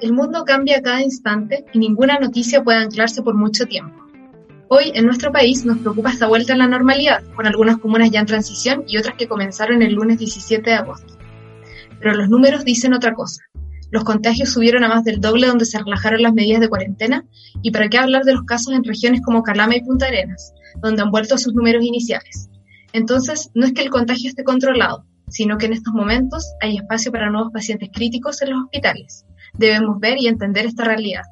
El mundo cambia a cada instante y ninguna noticia puede anclarse por mucho tiempo. Hoy, en nuestro país, nos preocupa esta vuelta a la normalidad, con algunas comunas ya en transición y otras que comenzaron el lunes 17 de agosto. Pero los números dicen otra cosa. Los contagios subieron a más del doble donde se relajaron las medidas de cuarentena, y para qué hablar de los casos en regiones como Calama y Punta Arenas, donde han vuelto a sus números iniciales. Entonces, no es que el contagio esté controlado, sino que en estos momentos hay espacio para nuevos pacientes críticos en los hospitales. Debemos ver y entender esta realidad.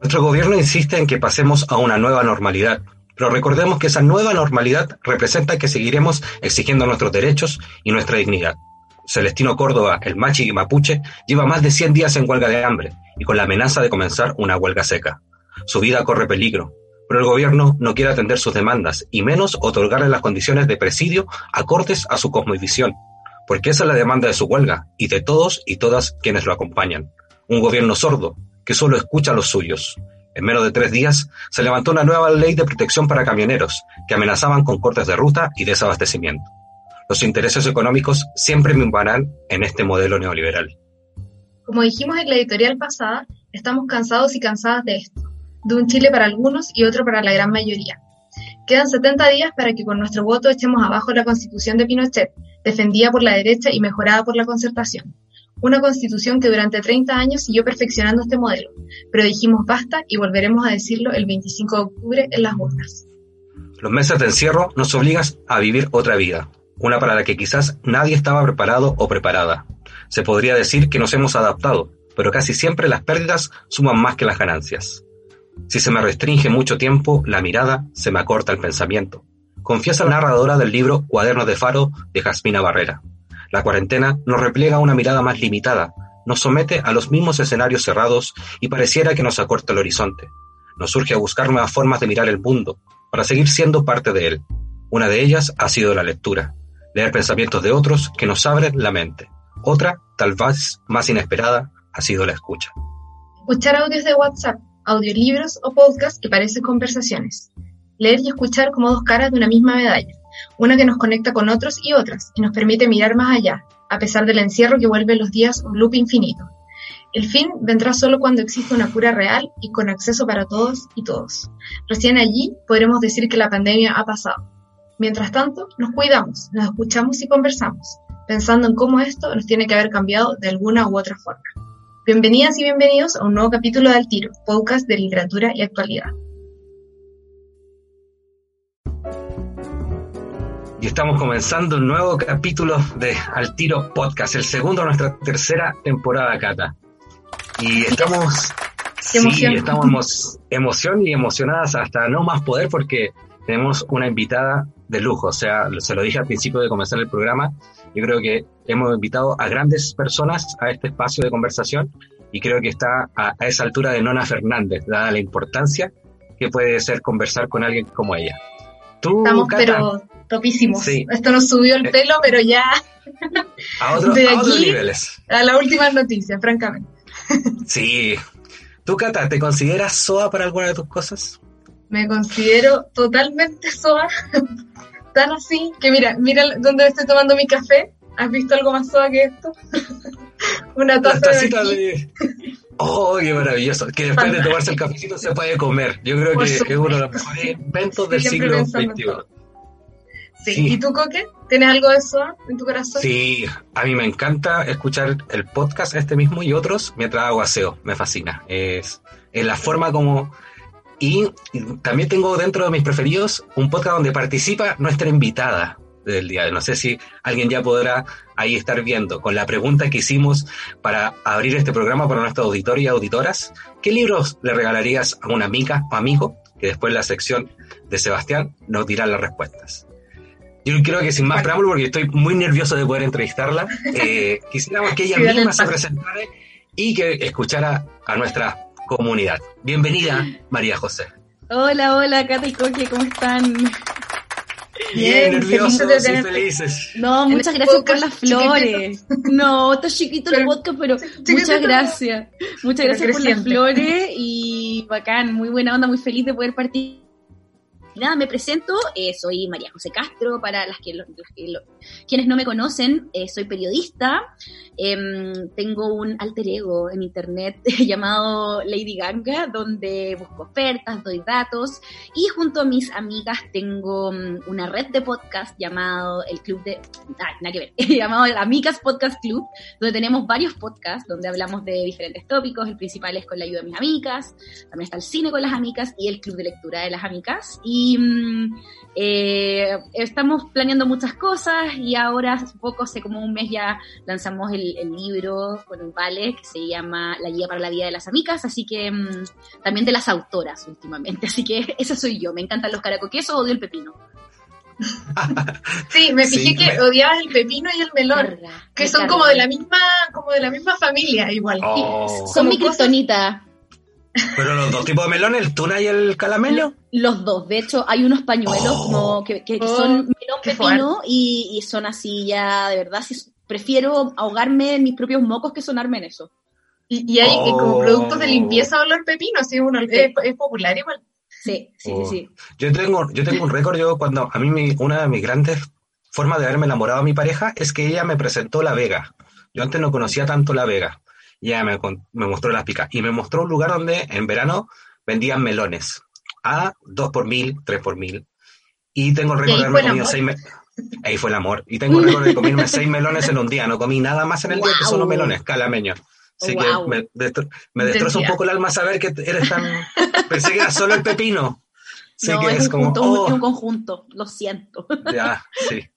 Nuestro gobierno insiste en que pasemos a una nueva normalidad, pero recordemos que esa nueva normalidad representa que seguiremos exigiendo nuestros derechos y nuestra dignidad. Celestino Córdoba, el machi mapuche, lleva más de 100 días en huelga de hambre y con la amenaza de comenzar una huelga seca. Su vida corre peligro, pero el gobierno no quiere atender sus demandas y menos otorgarle las condiciones de presidio acordes a su cosmovisión, porque esa es la demanda de su huelga y de todos y todas quienes lo acompañan. Un gobierno sordo, que solo escucha a los suyos. En menos de tres días se levantó una nueva ley de protección para camioneros que amenazaban con cortes de ruta y desabastecimiento. Los intereses económicos siempre minvarán en este modelo neoliberal. Como dijimos en la editorial pasada, estamos cansados y cansadas de esto, de un Chile para algunos y otro para la gran mayoría. Quedan 70 días para que con nuestro voto echemos abajo la constitución de Pinochet, defendida por la derecha y mejorada por la concertación. Una constitución que durante 30 años siguió perfeccionando este modelo, pero dijimos basta y volveremos a decirlo el 25 de octubre en las urnas. Los meses de encierro nos obligan a vivir otra vida, una para la que quizás nadie estaba preparado o preparada. Se podría decir que nos hemos adaptado, pero casi siempre las pérdidas suman más que las ganancias. Si se me restringe mucho tiempo la mirada, se me acorta el pensamiento. Confiesa la narradora del libro Cuadernos de Faro de Jasmina Barrera. La cuarentena nos repliega una mirada más limitada, nos somete a los mismos escenarios cerrados y pareciera que nos acorta el horizonte. Nos urge a buscar nuevas formas de mirar el mundo, para seguir siendo parte de él. Una de ellas ha sido la lectura, leer pensamientos de otros que nos abren la mente. Otra, tal vez más inesperada, ha sido la escucha. Escuchar audios de WhatsApp, audiolibros o podcasts que parecen conversaciones. Leer y escuchar como dos caras de una misma medalla una que nos conecta con otros y otras y nos permite mirar más allá, a pesar del encierro que vuelve los días un loop infinito. El fin vendrá solo cuando exista una cura real y con acceso para todos y todos. Recién allí podremos decir que la pandemia ha pasado. Mientras tanto, nos cuidamos, nos escuchamos y conversamos, pensando en cómo esto nos tiene que haber cambiado de alguna u otra forma. Bienvenidas y bienvenidos a un nuevo capítulo de Al Tiro, podcast de literatura y actualidad. y estamos comenzando un nuevo capítulo de Al Tiro Podcast, el segundo de nuestra tercera temporada, Cata. Y estamos, sí, estamos emoción y emocionadas hasta no más poder porque tenemos una invitada de lujo, o sea, se lo dije al principio de comenzar el programa, yo creo que hemos invitado a grandes personas a este espacio de conversación y creo que está a, esa altura de Nona Fernández, dada la importancia que puede ser conversar con alguien como ella. Tú, Estamos, pero topísimos. Esto nos subió el eh. pelo, pero ya. A, otros niveles. A la última noticia, francamente. Sí. ¿Tú, Cata, te consideras SOA para alguna de tus cosas? Me considero totalmente SOA. Tan así que mira, mira dónde estoy tomando mi café. ¿Has visto algo más SOA que esto? Una taza de... ¡Oh, qué maravilloso! Que después de tomarse el cafecito se puede comer. Yo creo que es uno de los mejores inventos del siglo XXI. Sí. ¿Y tú, Coque? ¿Tienes algo de eso en tu corazón? Sí, a mí me encanta escuchar el podcast este mismo y otros mientras hago aseo. Me fascina. Es, es la forma como... Y, también tengo dentro de mis preferidos un podcast donde participa nuestra invitada del día. No sé si alguien ya podrá ahí estar viendo con la pregunta que hicimos para abrir este programa para nuestra auditorio y auditoras. ¿Qué libros le regalarías a una amiga o amigo? Que después la sección de Sebastián nos dirá las respuestas. Yo creo que sin más preámbulo, porque estoy muy nervioso de poder entrevistarla, eh, quisiéramos que ella misma se presentara y que escuchara a nuestra comunidad. Bienvenida, María José. Hola, hola, Cata y Coque, ¿cómo están? Bien, nerviosos y felices. No, muchas gracias por las flores. No, está chiquito el podcast, pero muchas gracias. Muchas gracias por las flores y y bacán, muy buena onda, muy feliz de poder partir nada, me presento, eh, soy María José Castro, para las que, quienes no me conocen, eh, soy periodista, em, tengo un alter ego en internet llamado Lady Ganga, donde busco ofertas, doy datos, y junto a mis amigas tengo mm, una red de podcast llamado el Club de... Ah, nada que ver, llamado el Amicas Podcast Club, donde tenemos varios podcasts, donde hablamos de diferentes tópicos, el principal es con la ayuda de mis amigas, también está el cine con las amigas y el Club de Lectura de las Amigas, y y mm, eh, estamos planeando muchas cosas y ahora hace poco, hace como un mes ya lanzamos el, libro con un Vale que se llama La Guía para la Vida de las Amigas, así que mm, también de las autoras últimamente, así que esa soy yo, me encantan los caracoquesos, odio el pepino. sí, me fijé que odiabas el pepino y el melón, que son como de la misma, como de la misma familia igual. Oh. Son mi criptonita. Pero los dos tipos de melones, el tuna y el calamelo. Los dos, de hecho, hay unos pañuelos oh. que, oh, son melón pepino y, son así ya, de verdad, si, prefiero ahogarme en mis propios mocos que sonarme en eso. Y, hay como oh. productos de limpieza olor pepino, así uno, es, popular igual. Sí, sí, sí, sí. Yo tengo, yo tengo un récord, yo cuando a mí una de mis grandes formas de haberme enamorado a mi pareja es que ella me presentó La Vega. Yo antes no conocía tanto La Vega ya me, me mostró las picas. Y me mostró un lugar donde en verano vendían melones. A dos por mil, tres por mil. Y tengo el récord de haberme comido seis Ahí fue el amor. Y tengo el récord de comerme seis melones en un día. No comí nada más en el día que solo melones, calameños. Así que me, me destroza un poco el alma saber que eres tan... Pensé que era solo el pepino. no, es, como, oh. un conjunto, lo siento. Ya, sí.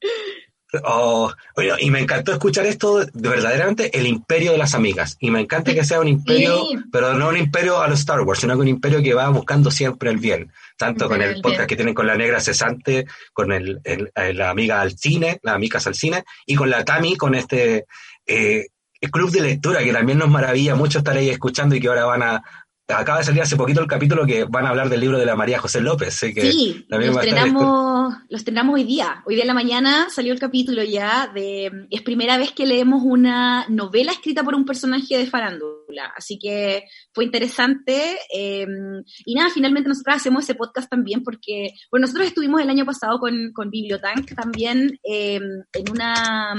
Oh, y me encantó escuchar esto de verdaderamente el imperio de las amigas. Y me encanta que sea un imperio, pero no un imperio a los Star Wars, sino que un imperio que va buscando siempre el bien. Tanto con el, podcast que tienen con la negra cesante, con el, la amiga al cine, las amigas al cine, y con la Tami, con este eh, club de lectura, que también nos maravilla mucho estar ahí escuchando y que ahora van a, acaba de salir hace poquito el capítulo que van a hablar del libro de la María José López. Que sí, lo estrenamos, hoy día. Hoy día en la mañana salió el capítulo ya de... Es primera vez que leemos una novela escrita por un personaje de farándula. Así que fue interesante. Em, y nada, finalmente nosotros hacemos ese podcast también porque... Bueno, nosotros estuvimos el año pasado con, con Bibliotank también em, en una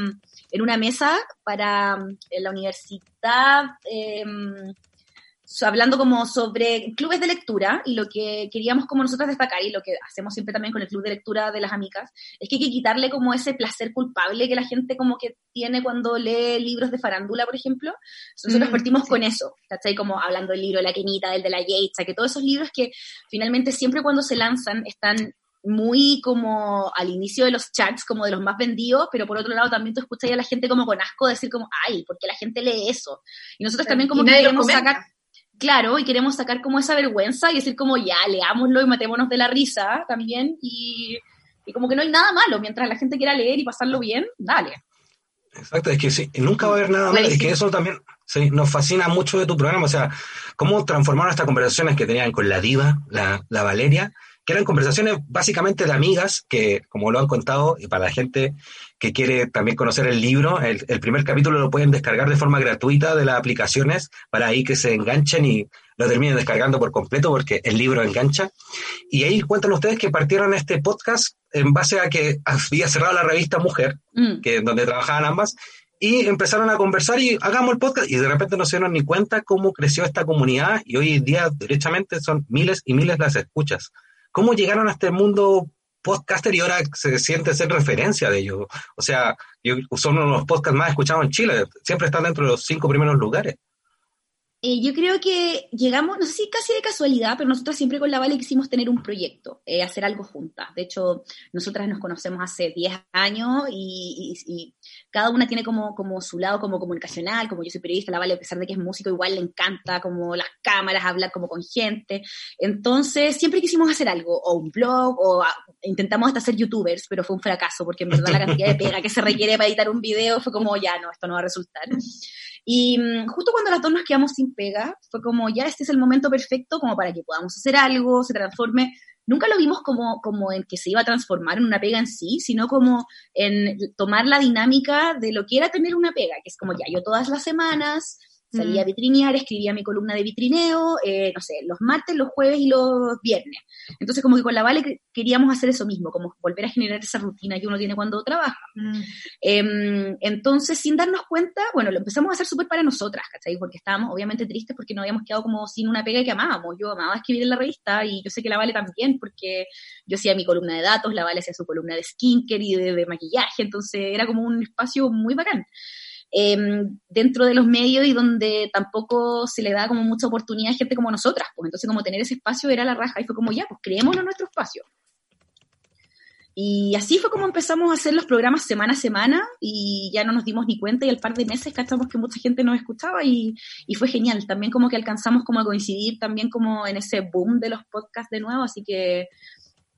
en una mesa para la universidad hablando como sobre clubes de lectura y lo que queríamos como nosotros destacar y lo que hacemos siempre también con el club de lectura de las amigas es que hay que quitarle como ese placer culpable que la gente como que tiene cuando lee libros de farándula, por ejemplo. Nosotros mm, partimos con eso, ¿cachai? Como hablando del libro de la Kenita, del de la Yates, que todos esos libros que finalmente siempre cuando se lanzan están muy como al inicio de los chats, como de los más vendidos, pero por otro lado también tú escuchas a la gente como con asco decir como, ay, ¿por qué la gente lee eso? Y nosotros también como que queremos sacar, claro, y queremos sacar como esa vergüenza y decir como ya, leámoslo y matémonos de la risa también y, como que no hay nada malo, mientras la gente quiera leer y pasarlo bien, dale. Exacto, es que sí, nunca va a haber nada malo, es que eso también sí, nos fascina mucho de tu programa, o sea, cómo transformaron estas conversaciones que tenían con la diva, la, la Valeria, que eran conversaciones básicamente de amigas que, como lo han contado, y para la gente que quiere también conocer el libro, el, primer capítulo lo pueden descargar de forma gratuita de las aplicaciones para ahí que se enganchen y lo terminen descargando por completo porque el libro engancha. Y ahí cuentan ustedes que partieron este podcast en base a que había cerrado la revista Mujer, mm. que donde trabajaban ambas, y empezaron a conversar y hagamos el podcast y de repente no se dieron ni cuenta cómo creció esta comunidad y hoy en día derechamente son miles y miles las escuchas. ¿Cómo llegaron a este mundo podcaster y ahora se siente ser referencia de ellos? O sea, son uno de los podcasts más escuchados en Chile, siempre están dentro de los cinco primeros lugares. Eh, yo creo que llegamos, no sé si casi de casualidad, pero nosotros siempre con la Vale quisimos tener un proyecto, eh, hacer algo juntas. De hecho, nosotras nos conocemos hace 10 años y, cada una tiene como, como su lado como comunicacional, como yo soy periodista, la Vale, a pesar de que es músico, igual le encanta como las cámaras, hablar como con gente. Entonces, siempre quisimos hacer algo, o un blog, o intentamos hasta ser youtubers, pero fue un fracaso, porque en verdad la cantidad de pega que se requiere para editar un video fue como, ya, no, esto no va a resultar. Y mm, justo cuando las dos nos quedamos sin pega, fue como, ya este es el momento perfecto como para que podamos hacer algo, se transforme. Nunca lo vimos como, como en que se iba a transformar en una pega en sí, sino como en tomar la dinámica de lo que era tener una pega, que es como ya, yo todas las semanas Salía a vitrinear, escribía mi columna de vitrineo, eh, no sé, los martes, los jueves y los viernes. Entonces, como que con la Vale queríamos hacer eso mismo, como volver a generar esa rutina que uno tiene cuando trabaja. Mm. Em, entonces, sin darnos cuenta, bueno, lo empezamos a hacer súper para nosotras, ¿cachai? Porque estábamos obviamente tristes porque nos habíamos quedado como sin una pega que amábamos. Yo amaba escribir en la revista y yo sé que la Vale también, porque yo hacía mi columna de datos, la Vale hacía su columna de skincare y de, de maquillaje, entonces era como un espacio muy bacán. Em, dentro de los medios y donde tampoco se le da como mucha oportunidad a gente como nosotras. Pues entonces como tener ese espacio era la raja y fue como ya, pues creémonos nuestro espacio. Y así fue como empezamos a hacer los programas semana a semana y ya no nos dimos ni cuenta y al par de meses cachamos que mucha gente nos escuchaba y, y fue genial. También como que alcanzamos como a coincidir también como en ese boom de los podcasts de nuevo, así que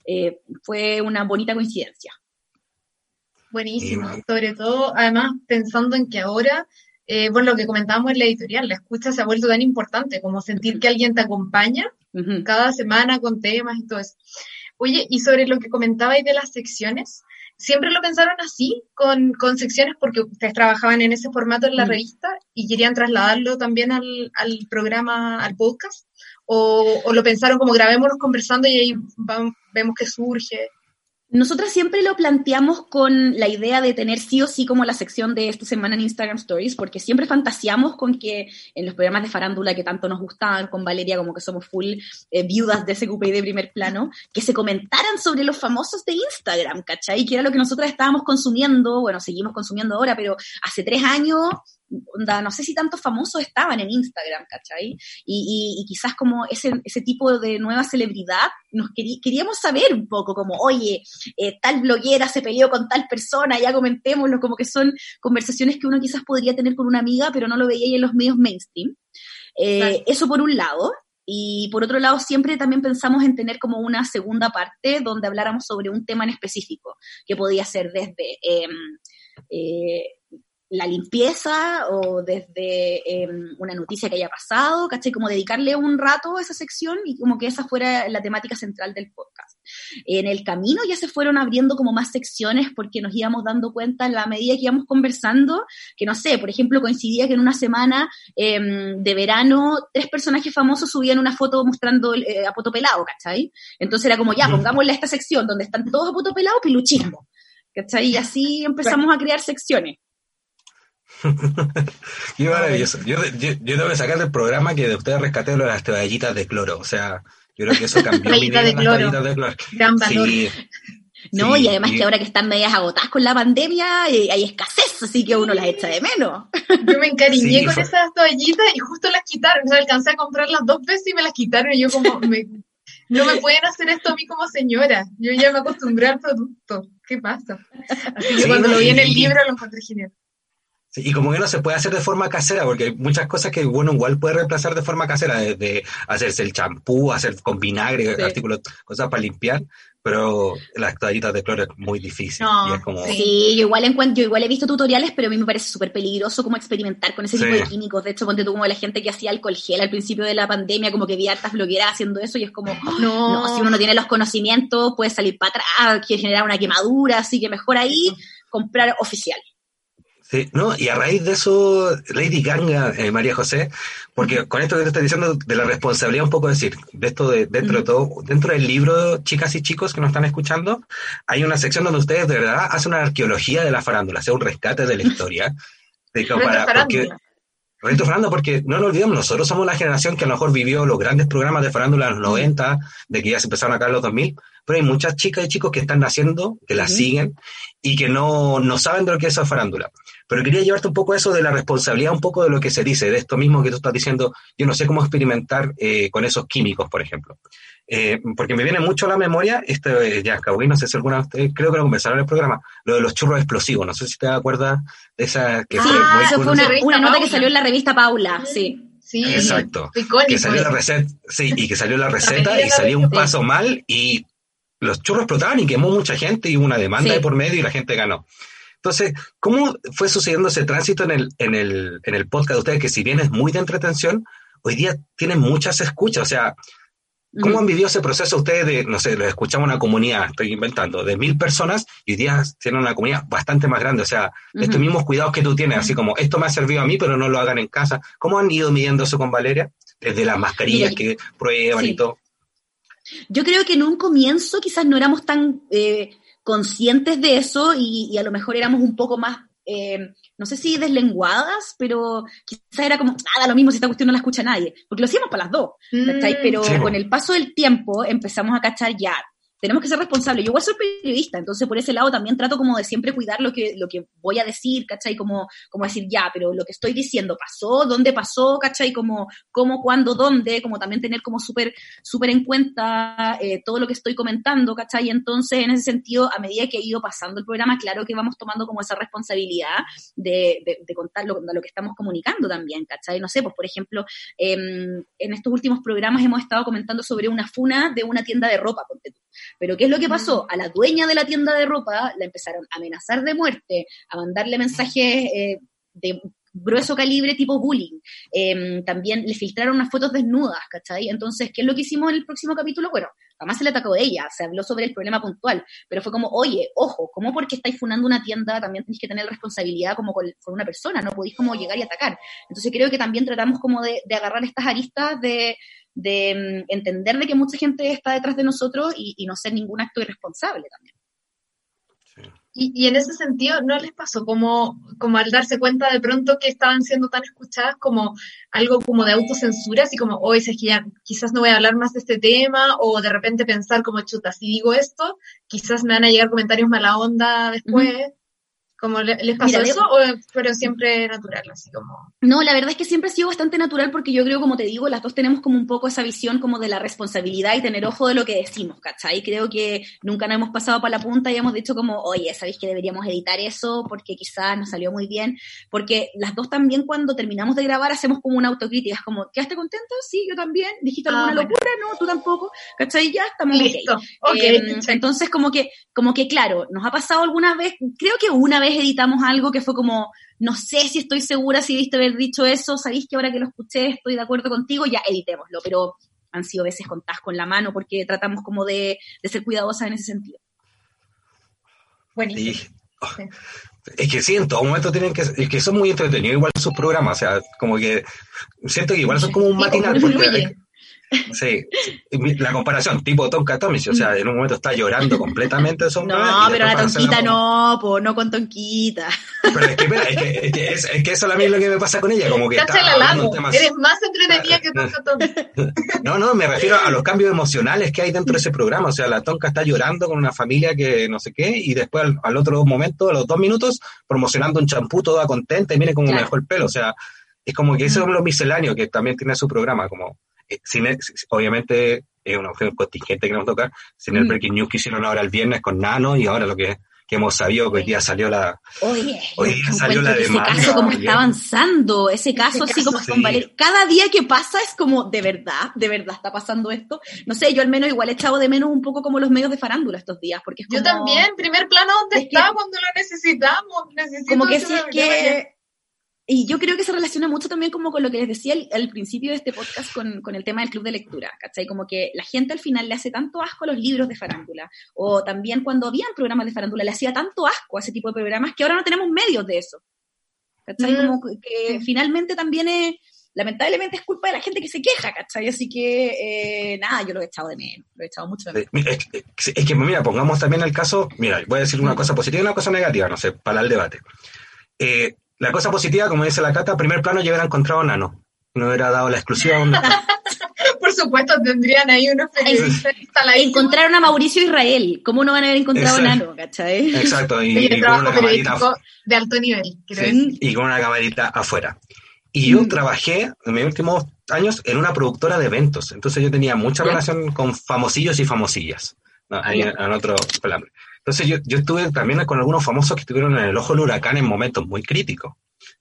eh, fue una bonita coincidencia. Buenísimo. Sobre todo, además, pensando en que ahora, eh, bueno, lo que comentábamos en la editorial, la escucha se ha vuelto tan importante como sentir que alguien te acompaña cada semana con temas y todo eso. Oye, y sobre lo que comentabais de las secciones, ¿siempre lo pensaron así, con, con secciones, porque ustedes trabajaban en ese formato en la Mm. revista y querían trasladarlo también al, al programa, al podcast? ¿O, o lo pensaron como grabémonos conversando y ahí vamos- vemos que surge? Nosotras siempre lo planteamos con la idea de tener sí o sí como la sección de esta semana en Instagram Stories, porque siempre fantaseamos con que en los programas de farándula que tanto nos gustaban, con Valeria como que somos full eh, viudas de SQP de primer plano, que se comentaran sobre los famosos de Instagram, ¿cachai? Que era lo que nosotras estábamos consumiendo, bueno, seguimos consumiendo ahora, pero hace tres años, onda, no sé si tantos famosos estaban en Instagram, ¿cachai? Y, y- y quizás como ese, ese tipo de nueva celebridad, nos querí- queríamos saber un poco como, oye, eh, tal bloguera se peleó con tal persona, ya comentémoslo, como que son conversaciones que uno quizás podría tener con una amiga, pero no lo veía ahí en los medios mainstream. Eh, Claro. Eso por un lado. Y por otro lado, siempre también pensamos en tener como una segunda parte donde habláramos sobre un tema en específico, que podía ser desde em, eh, la limpieza o desde em, una noticia que haya pasado, ¿cachai? Como dedicarle un rato a esa sección y como que esa fuera la temática central del podcast. En el camino ya se fueron abriendo como más secciones porque nos íbamos dando cuenta en la medida que íbamos conversando, que no sé, por ejemplo, coincidía que en una semana em, de verano tres personajes famosos subían una foto mostrando eh, a poto pelado, ¿cachai? Entonces era como, ya, pongámosle a esta sección donde están todos a poto pelado, piluchismo. ¿Cachai? Y así empezamos a crear secciones. Qué maravilloso. Yo, yo, yo tengo que sacar del programa que de ustedes rescaté lo de las toallitas de cloro. O sea, yo creo que eso cambió mi vida, de las cloro. toallitas de cloro. Gran valor. Sí, No, Sí, y además y- que ahora que están medias agotadas con la pandemia, eh, hay escasez, así que uno las echa de menos. Yo me encariñé Sí, con fue- esas toallitas y justo las quitaron. O sea, alcancé a comprarlas dos veces y me las quitaron. Y yo como, me- no me pueden hacer esto a mí como señora. Yo ya me acostumbré al producto. ¿Qué pasa? Así que Sí, cuando lo vi en el libro lo encontré genial. Sí, y como que no se puede hacer de forma casera, porque hay muchas cosas que bueno igual puede reemplazar de forma casera, desde hacerse el champú, hacer con vinagre, Sí. artículos, cosas para limpiar, pero las toallitas de cloro es muy difícil. No, y es como, sí. Yo igual encuentro, yo igual he visto tutoriales, pero a mí me parece súper peligroso como experimentar con ese tipo de químicos. De hecho, ponte tú como la gente que hacía alcohol gel al principio de la pandemia, como que vi hartas blogueras haciendo eso y es como, "Oh, No, no, si uno no tiene los conocimientos, puede salir para atrás, quiere generar una quemadura, así que mejor ahí comprar oficial. Sí, no, y a raíz de eso, Lady Ganga, eh, María José, porque con esto que te estoy diciendo de la responsabilidad, un poco decir, de esto de dentro de todo, dentro del libro, chicas y chicos que nos están escuchando, hay una sección donde ustedes de verdad hacen una arqueología de la farándula, sea un rescate de la historia. De para- porque. Reto farándula, porque no nos olvidemos, nosotros somos la generación que a lo mejor vivió los grandes programas de farándula en los 90, de que ya se empezaron acá en los 2000, pero hay muchas chicas y chicos que están naciendo, que las siguen y que no, no saben de lo que es esa farándula. Pero quería llevarte un poco a eso de la responsabilidad, un poco de lo que se dice, de esto mismo que tú estás diciendo, yo no sé cómo experimentar eh, con esos químicos, por ejemplo. Eh, porque me viene mucho a la memoria, esto eh, ya, Kawhi, no sé si alguna de ustedes, creo que lo conversaron en el programa, lo de los churros explosivos, no sé si te acuerdas de esa que fue Ah, muy Eso fue una, Revista una nota que salió en la revista Paula, sí. Sí, Exacto. icónico. que salió la receta, sí, y que salió la receta y salió un paso mal y los churros explotaban y quemó mucha gente y hubo una demanda Sí. de por medio y la gente ganó. Entonces, ¿cómo fue sucediendo ese tránsito en el, en el, en el podcast de ustedes, que si bien es muy de entretención, hoy día tienen muchas escuchas? O sea, ¿Cómo han vivido ese proceso ustedes de, no sé, les escuchamos una comunidad, estoy inventando, de mil personas y hoy día tienen una comunidad bastante más grande? O sea, estos mismos cuidados que tú tienes, así como, esto me ha servido a mí, pero no lo hagan en casa. ¿Cómo han ido midiendo eso con Valeria? Desde las mascarillas que prueban y todo. Yo creo que en un comienzo quizás no éramos tan eh, conscientes de eso y, a lo mejor éramos un poco más eh, no sé si deslenguadas, pero quizás era como, nada, lo mismo si esta cuestión no la escucha nadie, porque lo hacíamos para las dos, mm. Pero con el paso del tiempo empezamos a cachar ya, tenemos que ser responsables. Yo igual soy periodista, entonces por ese lado también trato como de siempre cuidar lo que, lo que voy a decir, ¿cachai? Como, como decir, ya, pero lo que estoy diciendo pasó, dónde pasó, ¿cachai? Como, cómo, cuándo, dónde, como también tener como súper, súper en cuenta eh, todo lo que estoy comentando, ¿cachai? Entonces, en ese sentido, a medida que he ido pasando el programa, claro que vamos tomando como esa responsabilidad de, de, contar lo, lo, que estamos comunicando también, ¿cachai? No sé, pues por ejemplo, em, en estos últimos programas hemos estado comentando sobre una funa de una tienda de ropa, ponte tú. Pero ¿qué es lo que pasó? A la dueña de la tienda de ropa la empezaron a amenazar de muerte, a mandarle mensajes eh, de grueso calibre tipo bullying. Em, también le filtraron unas fotos desnudas, ¿cachai? Entonces, ¿qué es lo que hicimos en el próximo capítulo? Bueno, jamás se le atacó de ella, se habló sobre el problema puntual, pero fue como, oye, ojo, ¿cómo porque estáis funando una tienda también tenéis que tener responsabilidad como con, una persona? No podéis como llegar y atacar. Entonces creo que también tratamos como de agarrar estas aristas de, de mm, entender de que mucha gente está detrás de nosotros y, no ser ningún acto irresponsable también. Y, en ese sentido, ¿no les pasó como, como al darse cuenta de pronto que estaban siendo tan escuchadas como algo como de autocensura, así como, hoy es que ya quizás no voy a hablar más de este tema, o de repente pensar como, chuta, si digo esto, quizás me van a llegar comentarios mala onda después? ¿Cómo les pasó eso o pero siempre natural, así como? No, la verdad es que siempre ha sido bastante natural porque yo creo, como te digo, las dos tenemos como un poco esa visión como de la responsabilidad y tener ojo de lo que decimos, ¿cachai? Creo que nunca nos hemos pasado para la punta y hemos dicho como, oye, ¿sabéis que deberíamos editar eso porque quizás nos salió muy bien? Porque las dos también cuando terminamos de grabar hacemos como una autocrítica, es como, ¿quedaste contento? Sí, yo también. ¿Dijiste alguna ah, locura? No, tú tampoco. ¿Cachai? Ya estamos Listo. Okay. Em, entonces, como que, como que, claro, nos ha pasado alguna vez, creo que una vez editamos algo que fue como, no sé si estoy segura si viste haber dicho eso, sabéis que ahora que lo escuché estoy de acuerdo contigo, ya editémoslo, pero han sido veces contadas con la mano porque tratamos como de, ser cuidadosas en ese sentido. Buenísimo. Es que sí, en todo momento tienen que, es que son muy entretenidos igual sus programas, o sea, como que siento que igual son como un matinal. Porque, Sí, la comparación, tipo Tonka Tomic, o sea, en un momento está llorando completamente No, pero la Tonquita no, po, no con Tonquita. Pero es que, espera, es que, es que, es, es que eso es lo que me pasa con ella, como que está hablando temas... Eres más entretenida que Tonka Tomic. No, no, me refiero a los cambios emocionales que hay dentro de ese programa, o sea, la Tonka está llorando con una familia que no sé qué, y después al, otro momento, a los dos minutos, promocionando un champú toda contenta y mire cómo me dejó el pelo, o sea, es como que eso es lo misceláneo que también tiene su programa, como eh, obviamente es una opción contingente que nos toca, sin el mm. breaking news que hicieron ahora el viernes con Nano y ahora lo que, hemos sabido que hoy día salió la Oye, hoy día salió la demanda. Ese caso como está avanzando, ese caso así como con cada día que pasa es como de verdad, de verdad está pasando esto. No sé, yo al menos igual he echado de menos un poco como los medios de farándula estos días, porque es como, Yo también, primer plano, ¿dónde está cuando lo necesitamos? como que si es que y yo creo que se relaciona mucho también como con lo que les decía al, principio de este podcast con, con, el tema del club de lectura, ¿cachai? Como que la gente al final le hace tanto asco a los libros de farándula, o también cuando habían programas de farándula le hacía tanto asco a ese tipo de programas que ahora no tenemos medios de eso. ¿Cachai? Mm. Como que finalmente también es, lamentablemente es culpa de la gente que se queja, ¿cachai? Así que, eh, nada, yo lo he echado de menos, lo he echado mucho de menos. Es, es, que, mira, pongamos también el caso, mira, voy a decir una mm. cosa positiva y una cosa negativa, no sé, para el debate. Eh, la cosa positiva, como dice la Cata, primer plano ya hubiera encontrado a Nano. No hubiera dado la exclusiva. Por supuesto, tendrían ahí unos periodistas Encontraron a Mauricio Israel. ¿Cómo no van a haber encontrado a Nano? ¿cachai? Exacto. Y, con una camarita de alto nivel. y con una camarita afuera. Y yo mm. trabajé en mis últimos años en una productora de eventos. Entonces yo tenía mucha relación con famosillos y famosillas. Ahí en, otro pelambre. Entonces yo, yo estuve también con algunos famosos que estuvieron en el ojo del huracán en momentos muy críticos.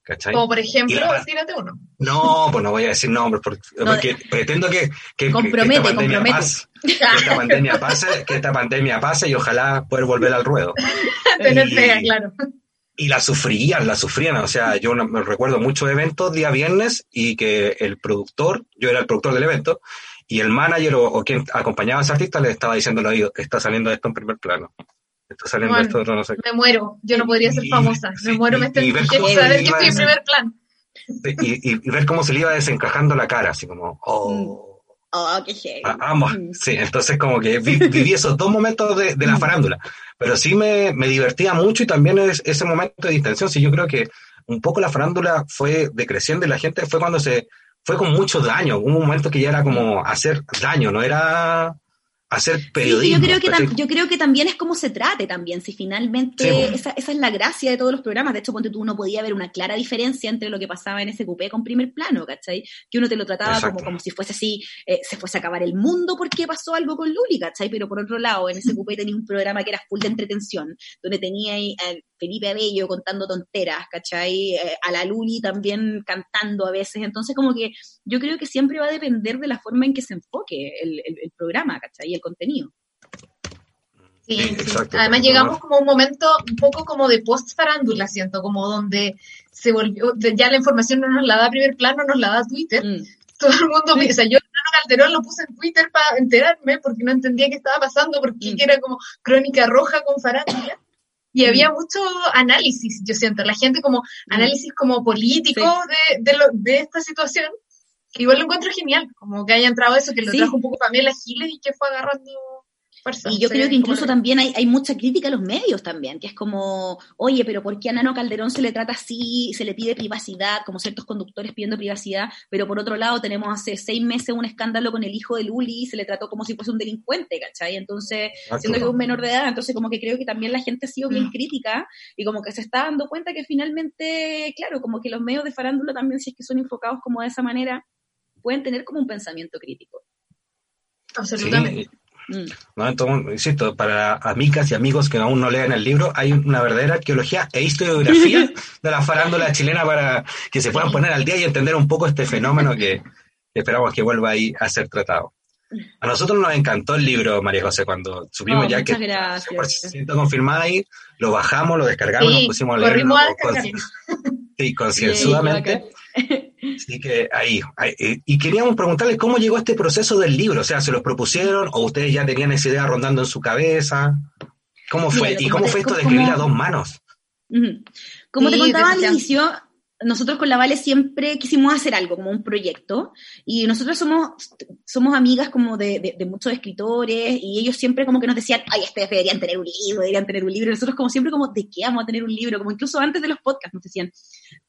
¿cachai? Como por ejemplo, tírate uno. No, pues no voy a decir nombres porque, pretendo que, que, compromete, esta pandemia compromete. pase, que esta pandemia pase, que esta pandemia pase y ojalá poder volver al ruedo. Tener pega, claro. Y la sufrían, la sufrían. O sea, yo me recuerdo muchos eventos día viernes y que el productor, yo era el productor del evento, y el manager o, quien acompañaba a ese artista le estaba diciendo al oído, está saliendo esto en primer plano. Está saliendo esto no sé. Me muero, yo no podría ser famosa. me muero, me estoy saber que estoy en primer plano. Y, ver cómo se le iba desencajando la cara, así como, oh. Oh, qué chévere. Ah, mm. sí, entonces como que viví esos dos momentos de, la mm. farándula, pero sí me, me, divertía mucho y también es, ese momento de distensión, sí, yo creo que un poco la farándula fue decreciendo y la gente fue cuando se, fue con mucho daño, un momento que ya era como hacer daño, no era hacer periodismo. yo, creo que yo creo que también es como se trate también, si finalmente esa, esa, es la gracia de todos los programas, de hecho ponte tú uno podía ver una clara diferencia entre lo que pasaba en ese cupé con primer plano, ¿cachai? Que uno te lo trataba como, como si fuese así, eh, se fuese a acabar el mundo porque pasó algo con Luli, ¿cachai? Pero por otro lado, en ese cupé tenía un programa que era full de entretención, donde tenía ahí... Eh, Felipe Abello contando tonteras, ¿cachai? Eh, a la Luli también cantando a veces. Entonces, como que yo creo que siempre va a depender de la forma en que se enfoque el, el, programa, ¿cachai? Y el contenido. Sí, sí. Además llegamos como a un momento un poco como de post farándula, siento, como donde se volvió, ya la información no nos la da primer plano, nos la da Twitter. Mm. Todo el mundo, o sea, yo Calderón lo puse en Twitter para enterarme porque no entendía qué estaba pasando, porque mm. era como crónica roja con farándula y había mm. mucho análisis, yo siento, la gente como mm. análisis como político de, de, lo, de, esta situación, que igual lo encuentro genial, como que haya entrado eso, que lo trajo un poco Pamela Giles y que fue agarrando y yo creo que incluso también hay, hay, mucha crítica a los medios también, que es como, oye, pero ¿por qué a Nano Calderón se le trata así, se le pide privacidad, como ciertos conductores pidiendo privacidad, pero por otro lado tenemos hace seis meses un escándalo con el hijo de Luli y se le trató como si fuese un delincuente, ¿cachai? Entonces, siendo que es un menor de edad, entonces como que creo que también la gente ha sido bien mm. crítica y como que se está dando cuenta que finalmente, claro, como que los medios de farándula también, si es que son enfocados como de esa manera, pueden tener como un pensamiento crítico. Absolutamente. ¿No? Entonces, insisto, para amigas y amigos que aún no lean el libro, hay una verdadera arqueología e historiografía de la farándula chilena para que se puedan poner al día y entender un poco este fenómeno que, esperamos que vuelva ahí a ser tratado. A nosotros nos encantó el libro, María José, cuando subimos oh, ya que gracias. confirmada ahí, lo bajamos, lo descargamos, nos pusimos a leerlo sí, concienzudamente. Así que ahí, eh, Y queríamos preguntarle cómo llegó este proceso del libro. O sea, ¿se los propusieron o ustedes ya tenían esa idea rondando en su cabeza? ¿Cómo fue? ¿Y cómo fue esto de escribir a dos manos? Como te contaba al inicio, nosotros con la Vale siempre quisimos hacer algo, como un proyecto, y nosotros somos, somos amigas como de, de, muchos escritores, y ellos siempre como que nos decían, ay, ustedes deberían tener un libro, deberían tener un libro, y nosotros como siempre como, ¿de qué vamos a tener un libro? Como incluso antes de los podcasts nos decían,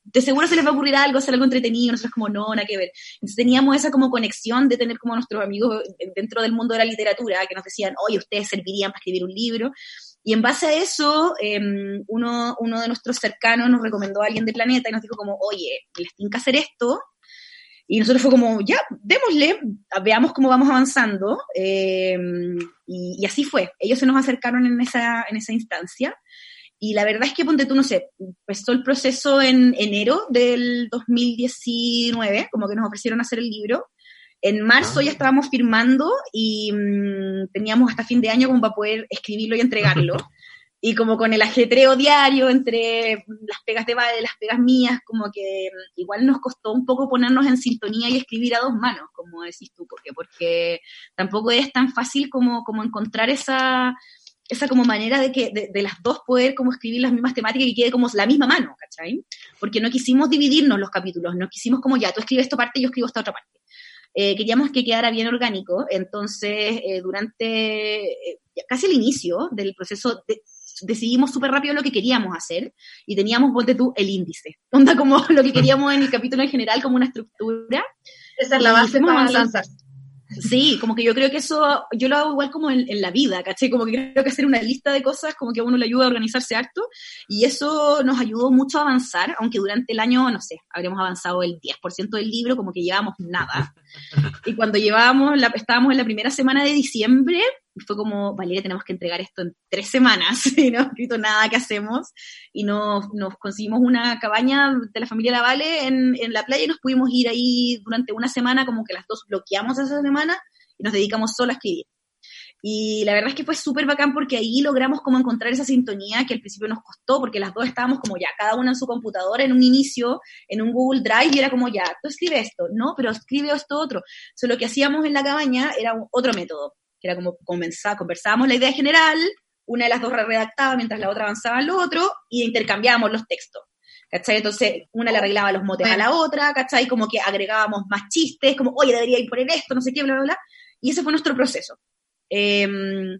de seguro se les va a ocurrir algo, hacer algo entretenido, nosotros como, no, nada que ver. Entonces teníamos esa como conexión de tener como nuestros amigos dentro del mundo de la literatura, que nos decían, oye, ustedes servirían para escribir un libro, y en base a eso, em, uno, uno de nuestros cercanos nos recomendó a alguien de Planeta y nos dijo como, oye, les que hacer esto. Y nosotros fue como, ya, démosle, veamos cómo vamos avanzando. Em, y, así fue. Ellos se nos acercaron en esa, en esa instancia. Y la verdad es que, ponte tú, no sé, empezó el proceso en enero del 2019, como que nos ofrecieron hacer el libro. En marzo ya ah. estábamos firmando y mm, teníamos hasta fin de año como para poder escribirlo y entregarlo. y como con el ajetreo diario entre las pegas de Vale, las pegas mías, como que mm, igual nos costó un poco ponernos en sintonía y escribir a dos manos, como decís tú, porque, porque tampoco es tan fácil como, como encontrar esa, esa como manera de que de, las dos poder como escribir las mismas temáticas y quede como la misma mano, ¿cachai? Porque no quisimos dividirnos los capítulos, no quisimos como ya, tú escribes esta parte y yo escribo esta otra parte. Eh, queríamos que quedara bien orgánico, entonces eh, durante eh, casi el inicio del proceso decidimos súper rápido lo que queríamos hacer y teníamos, ponte tú, el índice, onda como lo que queríamos en el capítulo en general, como una estructura. Esa es la base para lanzar. Sí, como que yo creo que eso, yo lo hago igual como en, la vida, ¿caché? Como que creo que hacer una lista de cosas como que a uno le ayuda a organizarse harto y eso nos ayudó mucho a avanzar, aunque durante el año, no sé, habríamos avanzado el 10% del libro, como que llevábamos nada. Y cuando llevábamos, la, estábamos en la primera semana de diciembre, fue como, Valeria, tenemos que entregar esto en tres semanas, y no escrito nada que hacemos, y nos, nos conseguimos una cabaña de la familia La Vale en, en la playa y nos pudimos ir ahí durante una semana, como que las dos bloqueamos esa semana y nos dedicamos solo a escribir. Y la verdad es que fue súper bacán porque ahí logramos como encontrar esa sintonía que al principio nos costó, porque las dos estábamos como ya, cada una en su computadora en un inicio, en un Google Drive, y era como ya, tú escribe esto, no, pero escribe esto otro. So, lo que hacíamos en la cabaña era otro método, que era como comenzar, conversábamos la idea general, una de las dos redactaba mientras la otra avanzaba en lo otro, y intercambiábamos los textos. ¿Cachai? Entonces, una le arreglaba los motes a la otra, ¿cachai? Como que agregábamos más chistes, como, oye, debería ir poner esto, no sé qué, bla, bla, bla. Y ese fue nuestro proceso. Em,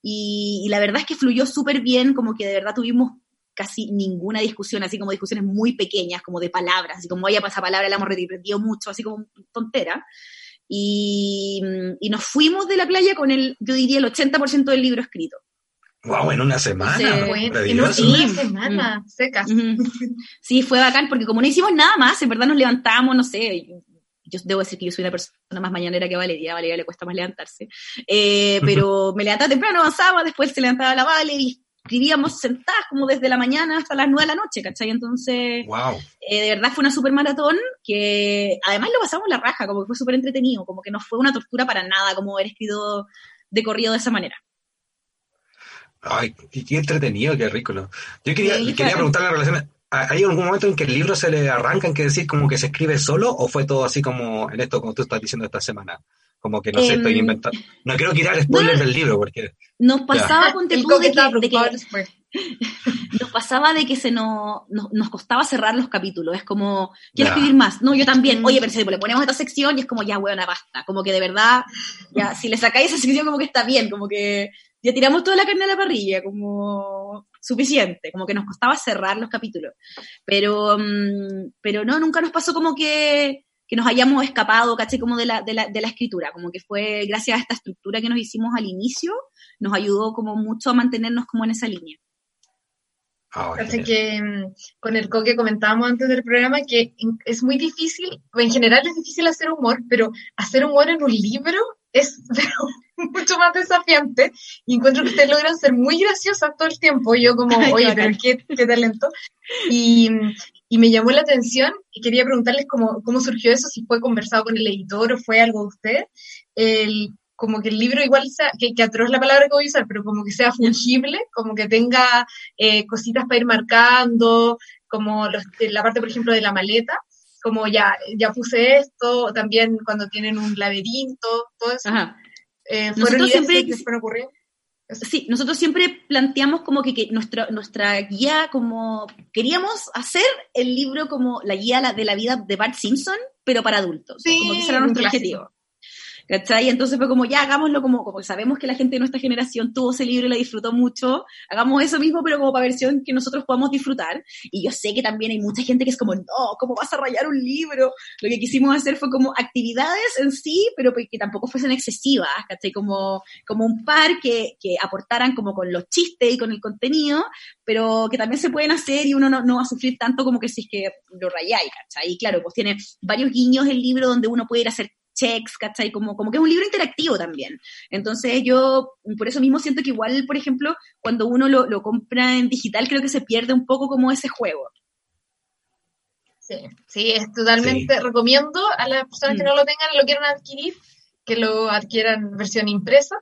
y, la verdad es que fluyó súper bien, como que de verdad tuvimos casi ninguna discusión, así como discusiones muy pequeñas, como de palabras, así como, oye, esa palabra la hemos repetido mucho, así como tontera. Y, y, nos fuimos de la playa con el, yo diría, el 80% del libro escrito. Wow, en una semana. Sí, en una semana, mm. secas. Sí, fue bacán, porque como no hicimos nada más, en verdad nos levantamos, no sé, yo debo decir que yo soy una persona más mañanera que Valeria, a Valeria le cuesta más levantarse, eh, pero me levantaba temprano, avanzaba, después se levantaba la Vale y escribíamos sentadas como desde la mañana hasta las nueve de la noche, ¿cachai? Entonces, wow. Eh, de verdad fue una super maratón que además lo pasamos la raja, como que fue súper entretenido, como que no fue una tortura para nada como haber escrito de corrido de esa manera. Ay, qué entretenido, qué rico. ¿no? Yo quería, quería preguntar la relación. ¿Hay algún momento en que el libro se le arranca, en que decir como que se escribe solo, o fue todo así como en esto, como tú estás diciendo esta semana? Como que no sé, estoy em, inventando. No quiero quitar spoilers del libro, porque. Nos pasaba con de que, nos pasaba de que se nos, nos, costaba cerrar los capítulos. Es como, quiero escribir más. No, yo también. Oye, pero si le ponemos esta sección y es como, ya, buena basta. Como que de verdad, ya, si le sacáis esa sección, como que está bien. Como que ya tiramos toda la carne a la parrilla, como suficiente, como que nos costaba cerrar los capítulos. Pero, mm, pero no, nunca nos pasó como que, que nos hayamos escapado, caché, como de la, de, la, de la escritura, como que fue gracias a esta estructura que nos hicimos al inicio, nos ayudó como mucho a mantenernos como en esa línea. Ah, que mm, con el co que comentábamos antes del programa que es muy difícil, en general es difícil hacer humor, pero hacer humor en un libro es mucho más desafiante y encuentro que ustedes logran ser muy graciosas todo el tiempo. yo como, oye, pero qué, qué talento. Y, y, me llamó la atención y quería preguntarles cómo, cómo surgió eso, si fue conversado con el editor o fue algo de usted. El, como que el libro igual sea, que, que atroz la palabra que voy a usar, pero como que sea fungible, como que tenga eh, cositas para ir marcando, como la parte, por ejemplo, de la maleta, como ya, ya puse esto, también cuando tienen un laberinto, todo eso. Eh, nosotros siempre, Sí, nosotros siempre planteamos como que, que nuestra, nuestra guía, como queríamos hacer el libro como la guía de la vida de Bart Simpson, pero para adultos. como que ese era nuestro objetivo. ¿Cachai? Entonces fue como, ya hagámoslo como, como sabemos que la gente de nuestra generación tuvo ese libro y lo disfrutó mucho, hagamos eso mismo, pero como para versión que nosotros podamos disfrutar. Y yo sé que también hay mucha gente que es como, no, ¿cómo vas a rayar un libro? Lo que quisimos hacer fue como actividades en sí, pero que tampoco fuesen excesivas, ¿cachai? Como, como un par que, que aportaran como con los chistes y con el contenido, pero que también se pueden hacer y uno no, no va a sufrir tanto como que si es que lo rayáis, ¿cachai? Y claro, pues tiene varios guiños el libro donde uno puede ir a hacer checks, ¿cachai? Como, como que es un libro interactivo también. Entonces yo, por eso mismo siento que igual, por ejemplo, cuando uno lo, lo compra en digital, creo que se pierde un poco como ese juego. Sí, sí, es totalmente, recomiendo a las personas que mm. no lo tengan y lo quieran adquirir, que lo adquieran en versión impresa.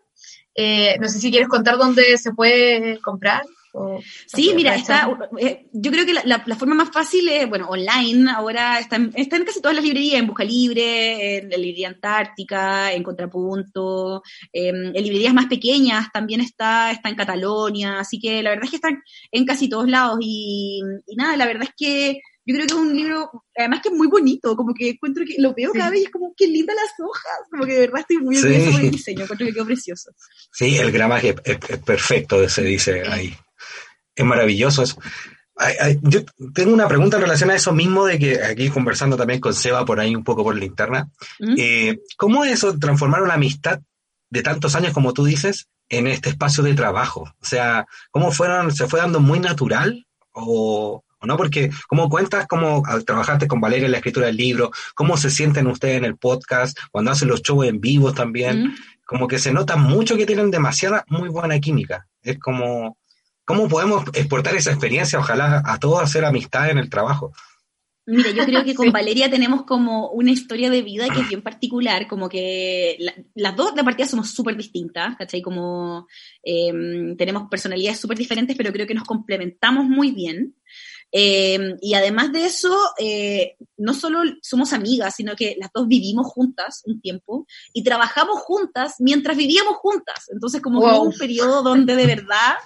Eh, no sé si quieres contar dónde se puede comprar. Sí, mira, está, eh, yo creo que la, forma más fácil es, bueno, online, ahora está en, está en casi todas las librerías, en Busca Libre, en la librería Antártica, en Contrapunto, en librerías más pequeñas también está, está en Catalonia, así que la verdad es que están en casi todos lados y, nada, la verdad es que yo creo que es un libro, además que es muy bonito, como que encuentro que lo veo cada vez y es como que linda las hojas, como que de verdad estoy muy orgullosa por el diseño, encuentro que quedó precioso. Sí, el gramaje es, es perfecto, se dice ahí es maravilloso eso. yo tengo una pregunta en relación a eso mismo de que aquí conversando también con Seba por ahí un poco por la interna. Eh, ¿Cómo es eso transformar una amistad de tantos años como tú dices en este espacio de trabajo? O sea, ¿cómo fueron, se fue dando muy natural o, no? Porque como cuentas cómo trabajaste con Valeria en la escritura del libro, cómo se sienten ustedes en el podcast, cuando hacen los shows en vivo también, como que se nota mucho que tienen demasiada muy buena química. Es como ¿Cómo podemos exportar esa experiencia, ojalá, a todos hacer amistad en el trabajo? Mira, yo creo que con Valeria tenemos como una historia de vida que es bien particular, como que las dos de partida somos súper distintas, ¿cachai? Como em, tenemos personalidades súper diferentes, pero creo que nos complementamos muy bien. Em, y además de eso, eh, no solo somos amigas, sino que las dos vivimos juntas un tiempo y trabajamos juntas mientras vivíamos juntas. Entonces, como hubo un periodo donde de verdad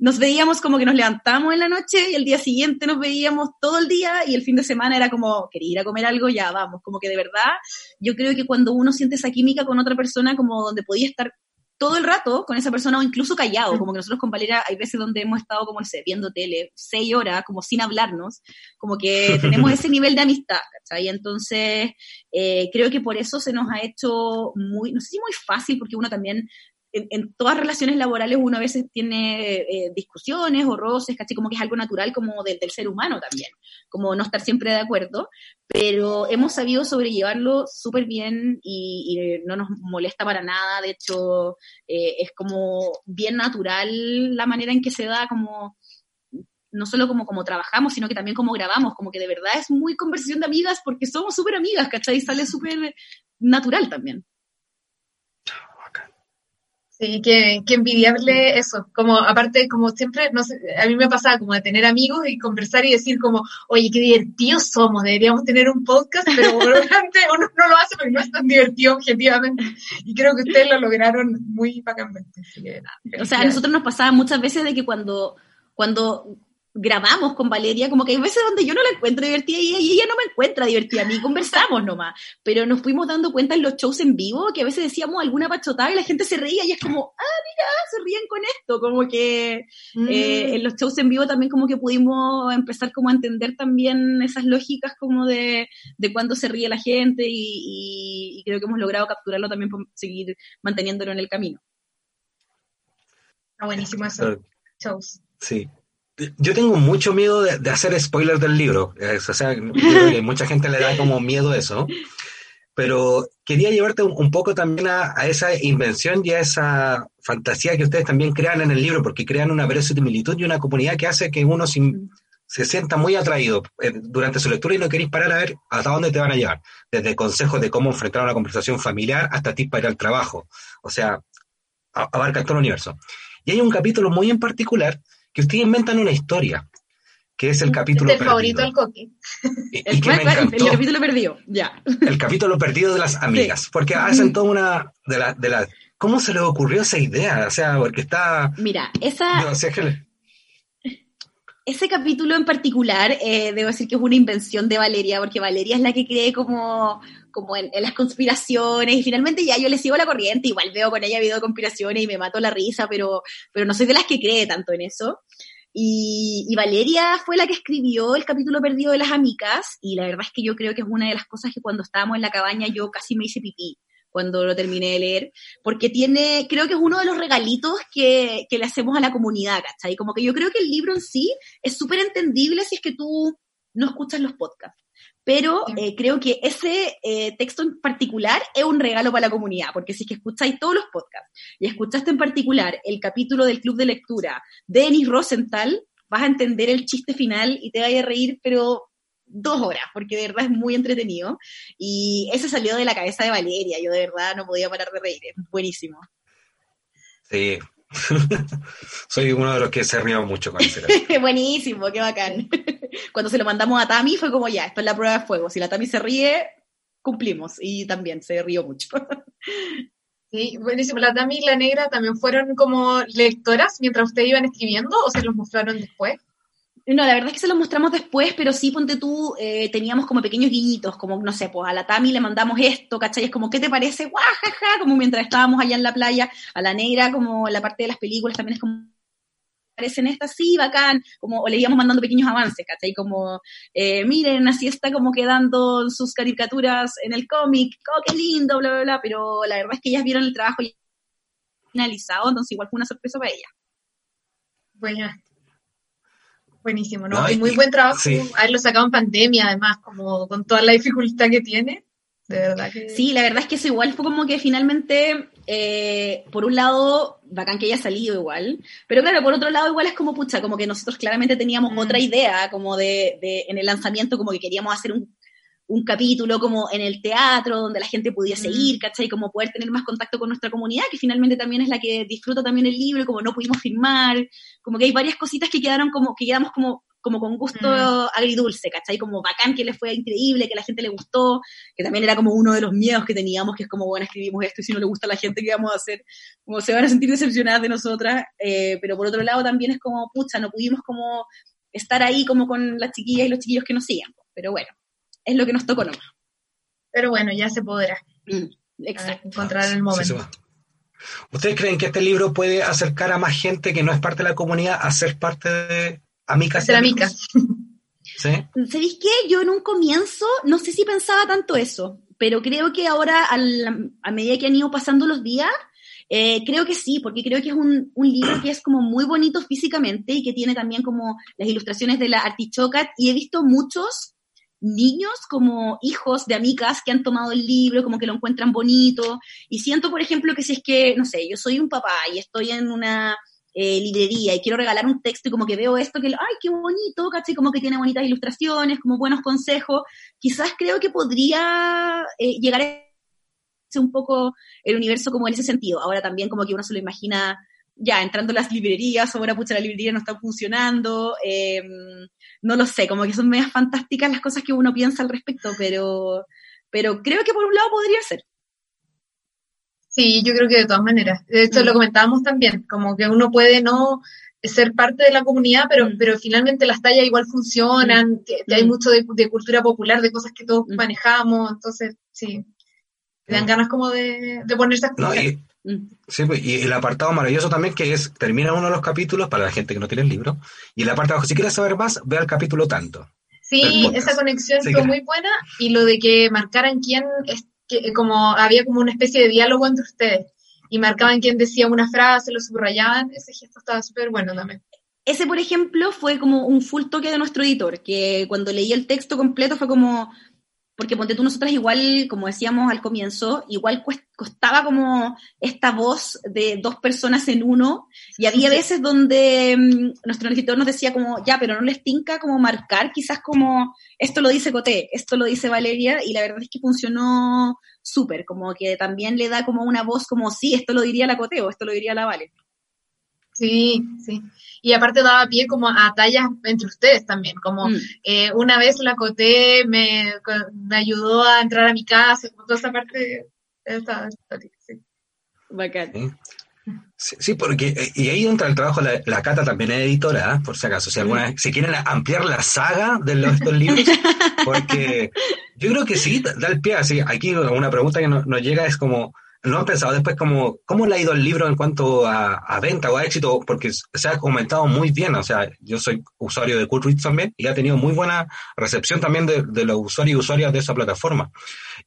nos veíamos como que nos levantamos en la noche y el día siguiente nos veíamos todo el día y el fin de semana era como, quería ir a comer algo, ya vamos, como que de verdad, yo creo que cuando uno siente esa química con otra persona, como donde podía estar todo el rato con esa persona o incluso callado, como que nosotros con Valera hay veces donde hemos estado como, no sé, viendo tele seis horas, como sin hablarnos, como que tenemos ese nivel de amistad, ¿cachai? Entonces, eh, creo que por eso se nos ha hecho muy, no sé si muy fácil, porque uno también en, todas relaciones laborales uno a veces tiene eh, discusiones o roces, casi como que es algo natural como del, ser humano también, como no estar siempre de acuerdo, pero hemos sabido sobrellevarlo súper bien y, no nos molesta para nada, de hecho eh, es como bien natural la manera en que se da como no solo como, como trabajamos, sino que también como grabamos, como que de verdad es muy conversación de amigas porque somos súper amigas, ¿cachai? Sale súper natural también. Sí, que, envidiable eso. Como, aparte, como siempre, no sé, a mí me pasaba como de tener amigos y conversar y decir como, oye, qué divertidos somos, deberíamos tener un podcast, pero obviamente uno no lo hace porque no es tan divertido objetivamente. Y creo que ustedes lo lograron muy bacamente. o sea, a nosotros nos pasaba muchas veces de que cuando, cuando grabamos con Valeria, como que hay veces donde yo no la encuentro divertida y ella no me encuentra divertida, a mí conversamos nomás, pero nos fuimos dando cuenta en los shows en vivo que a veces decíamos alguna pachotada y la gente se reía y es como, ah, mira, se ríen con esto, como que eh, mm. en los shows en vivo también como que pudimos empezar como a entender también esas lógicas como de, de cuándo se ríe la gente y, y creo que hemos logrado capturarlo también por seguir manteniéndolo en el camino. Está buenísimo eso. Shows. Sí, yo tengo mucho miedo de, hacer spoilers del libro. o sea, mucha gente le da como miedo eso. Pero quería llevarte un, poco también a, esa invención y a esa fantasía que ustedes también crean en el libro, porque crean una verosimilitud y una comunidad que hace que uno se sienta muy atraído eh, durante su lectura y no queréis parar a ver hasta dónde te van a llevar. Desde consejos de cómo enfrentar una conversación familiar hasta tips para ir al trabajo. O sea, abarca todo el universo. Y hay un capítulo muy en particular que ustedes inventan una historia, que es el capítulo es el favorito del coqui. el, capítulo perdido, ya. El capítulo perdido de las amigas, porque hacen toda una de la, de la ¿Cómo se les ocurrió esa idea? O sea, porque está... Mira, esa... ese capítulo en particular, eh, debo decir que es una invención de Valeria, porque Valeria es la que cree como como en, las conspiraciones y finalmente ya yo le sigo la corriente, igual veo con ella video de conspiraciones y me mato la risa, pero, pero no soy de las que cree tanto en eso. Y, y, Valeria fue la que escribió el capítulo perdido de las amigas y la verdad es que yo creo que es una de las cosas que cuando estábamos en la cabaña yo casi me hice pipí cuando lo terminé de leer, porque tiene, creo que es uno de los regalitos que, que le hacemos a la comunidad, ¿cachai? Como que yo creo que el libro en sí es súper entendible si es que tú no escuchas los podcasts pero eh, creo que ese eh, texto en particular es un regalo para la comunidad, porque si es que escucháis todos los podcasts y escuchaste en particular el capítulo del club de lectura de Denis Rosenthal, vas a entender el chiste final y te vaya a reír, pero dos horas, porque de verdad es muy entretenido. Y ese salió de la cabeza de Valeria, yo de verdad no podía parar de reír, es buenísimo. Sí, Soy uno de los que se rió mucho con ese Buenísimo, qué bacán. Cuando se lo mandamos a Tami fue como ya, esto es la prueba de fuego. Si la Tami se ríe, cumplimos. Y también se rió mucho. Sí, buenísimo. La Tami y la Negra también fueron como lectoras mientras ustedes iban escribiendo o se los mostraron después. No, la verdad es que se los mostramos después, pero sí, ponte tú, eh, teníamos como pequeños guiñitos, como, no sé, pues a la Tami le mandamos esto, ¿cachai? Es como, ¿qué te parece? ¡Guajaja! Como mientras estábamos allá en la playa, a la negra, como la parte de las películas también es como, parecen estas, sí, bacán, como, o le íbamos mandando pequeños avances, ¿cachai? Como, eh, miren, así está como quedando sus caricaturas en el cómic, oh, qué lindo, bla, bla, bla, pero la verdad es que ellas vieron el trabajo finalizado, entonces igual fue una sorpresa para ellas. Bueno, Buenísimo, ¿no? y muy buen trabajo haberlo sacado en pandemia, además, como con toda la dificultad que tiene. de verdad que... Sí, la verdad es que eso igual fue como que finalmente, eh, por un lado, bacán que haya salido igual, pero claro, por otro lado igual es como, pucha, como que nosotros claramente teníamos Mm. otra idea, como de, de, en el lanzamiento, como que queríamos hacer un, un capítulo como en el teatro, donde la gente pudiese Mm. ir, ¿cachai? Como poder tener más contacto con nuestra comunidad, que finalmente también es la que disfruta también el libro, como no pudimos firmar, como que hay varias cositas que quedaron como, que quedamos como como con gusto Mm. agridulce, ¿cachai? Como bacán que le fue increíble, que la gente le gustó, que también era como uno de los miedos que teníamos, que es como, bueno, escribimos esto y si no le gusta a la gente, ¿qué vamos a hacer? Como se van a sentir decepcionadas de nosotras, eh, pero por otro lado también es como, pucha, no pudimos como estar ahí como con las chiquillas y los chiquillos que nos siguen, pero bueno, es lo que nos tocó nomás. Pero bueno, ya se podrá Mm, exacto. encontrar el momento. ¿Ustedes creen que este libro puede acercar a más gente que no es parte de la comunidad a ser parte de Amicas? Amigos? amigas. ¿Sí? ¿Sabéis qué? Yo en un comienzo no sé si pensaba tanto eso, pero creo que ahora, al- a medida que han ido pasando los días, eh, creo que sí, porque creo que es un, un libro que es como muy bonito físicamente y que tiene también como las ilustraciones de la artichoca y he visto muchos niños como hijos de amigas que han tomado el libro, como que lo encuentran bonito y siento, por ejemplo, que si es que, no sé, yo soy un papá y estoy en una eh, librería y quiero regalar un texto y como que veo esto que, ay, qué bonito, ¿cachai? Como que tiene bonitas ilustraciones, como buenos consejos, quizás creo que podría eh, llegar a ser un poco el universo como en ese sentido. Ahora también como que uno se lo imagina ya entrando a las librerías, ahora pucha la librería no está funcionando, eh, no lo sé, como que son medias fantásticas las cosas que uno piensa al respecto, pero, pero creo que por un lado podría ser. Sí, yo creo que de todas maneras. De hecho, Mm. lo comentábamos también, como que uno puede no ser parte de la comunidad, pero, Mm. pero finalmente las tallas igual funcionan, que, que hay Mm. mucho de, de cultura popular, de cosas que todos Mm. manejamos, entonces, sí, te dan Mm. ganas como de, de ponerse a No, y, Mm. Sí, pues, y el apartado maravilloso también que es, termina uno de los capítulos para la gente que no tiene el libro, y la parte de abajo, si quieres saber más, ve al capítulo tanto. Sí, esa conexión Sí, fue que- muy buena y lo de que marcaran quién, es, que, como había como una especie de diálogo entre ustedes y marcaban quién decía una frase, lo subrayaban, ese gesto estaba súper bueno también. Ese, por ejemplo, fue como un full toque de nuestro editor, que cuando leí el texto completo fue como, porque ponte tú nosotras igual, como decíamos al comienzo, igual costaba como esta voz de dos personas en uno, y había veces donde mm, nuestro editor nos decía como, ya, pero no les tinca como marcar, quizás como, esto lo dice Coté, esto lo dice Valeria, y la verdad es que funcionó súper, como que también le da como una voz como, sí, esto lo diría la Coté o esto lo diría la Vale. Sí, sí. Y aparte daba pie como a tallas entre ustedes también, como Mm. eh, una vez la Coté me, me ayudó a entrar a mi casa, toda esa parte estaba sí. Bacán. ¿sí? Sí, sí, porque eh, y ahí entra el trabajo, la, la Cata también es editora, ¿eh? por si acaso, si alguna vez- si quieren ampliar la saga de los, estos libros, porque yo creo que sí, da el pie, así, aquí una pregunta que no- nos llega es como, ¿no han pensado después como, cómo le ha ido el libro en cuanto a, a venta o a éxito? Porque se ha comentado muy bien, o sea, yo soy usuario de Goodreads también y ha tenido muy buena recepción también de, de los usuarios y usuarias de esa plataforma,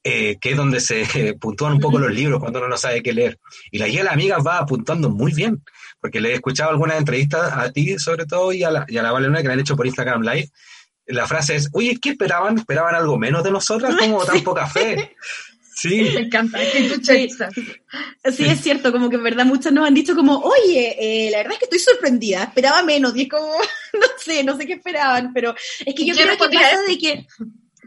eh, que es donde se puntúan un poco los libros cuando uno no sabe qué leer. Y la guía de las amigas va apuntando muy bien, porque le he escuchado algunas entrevistas a ti sobre todo y a la, y a la Valena que le han hecho por Instagram Live. La frase es, oye, ¿qué esperaban? ¿Esperaban algo menos de nosotras? Como tan poca fe. Sí, Me encanta, que tú Sí. Sí, es cierto, como que en verdad muchos nos han dicho como, oye, eh, la verdad es que estoy sorprendida, esperaba menos, y es como, no sé, no sé qué esperaban, pero es que ¿Y yo qué creo que pasa de que,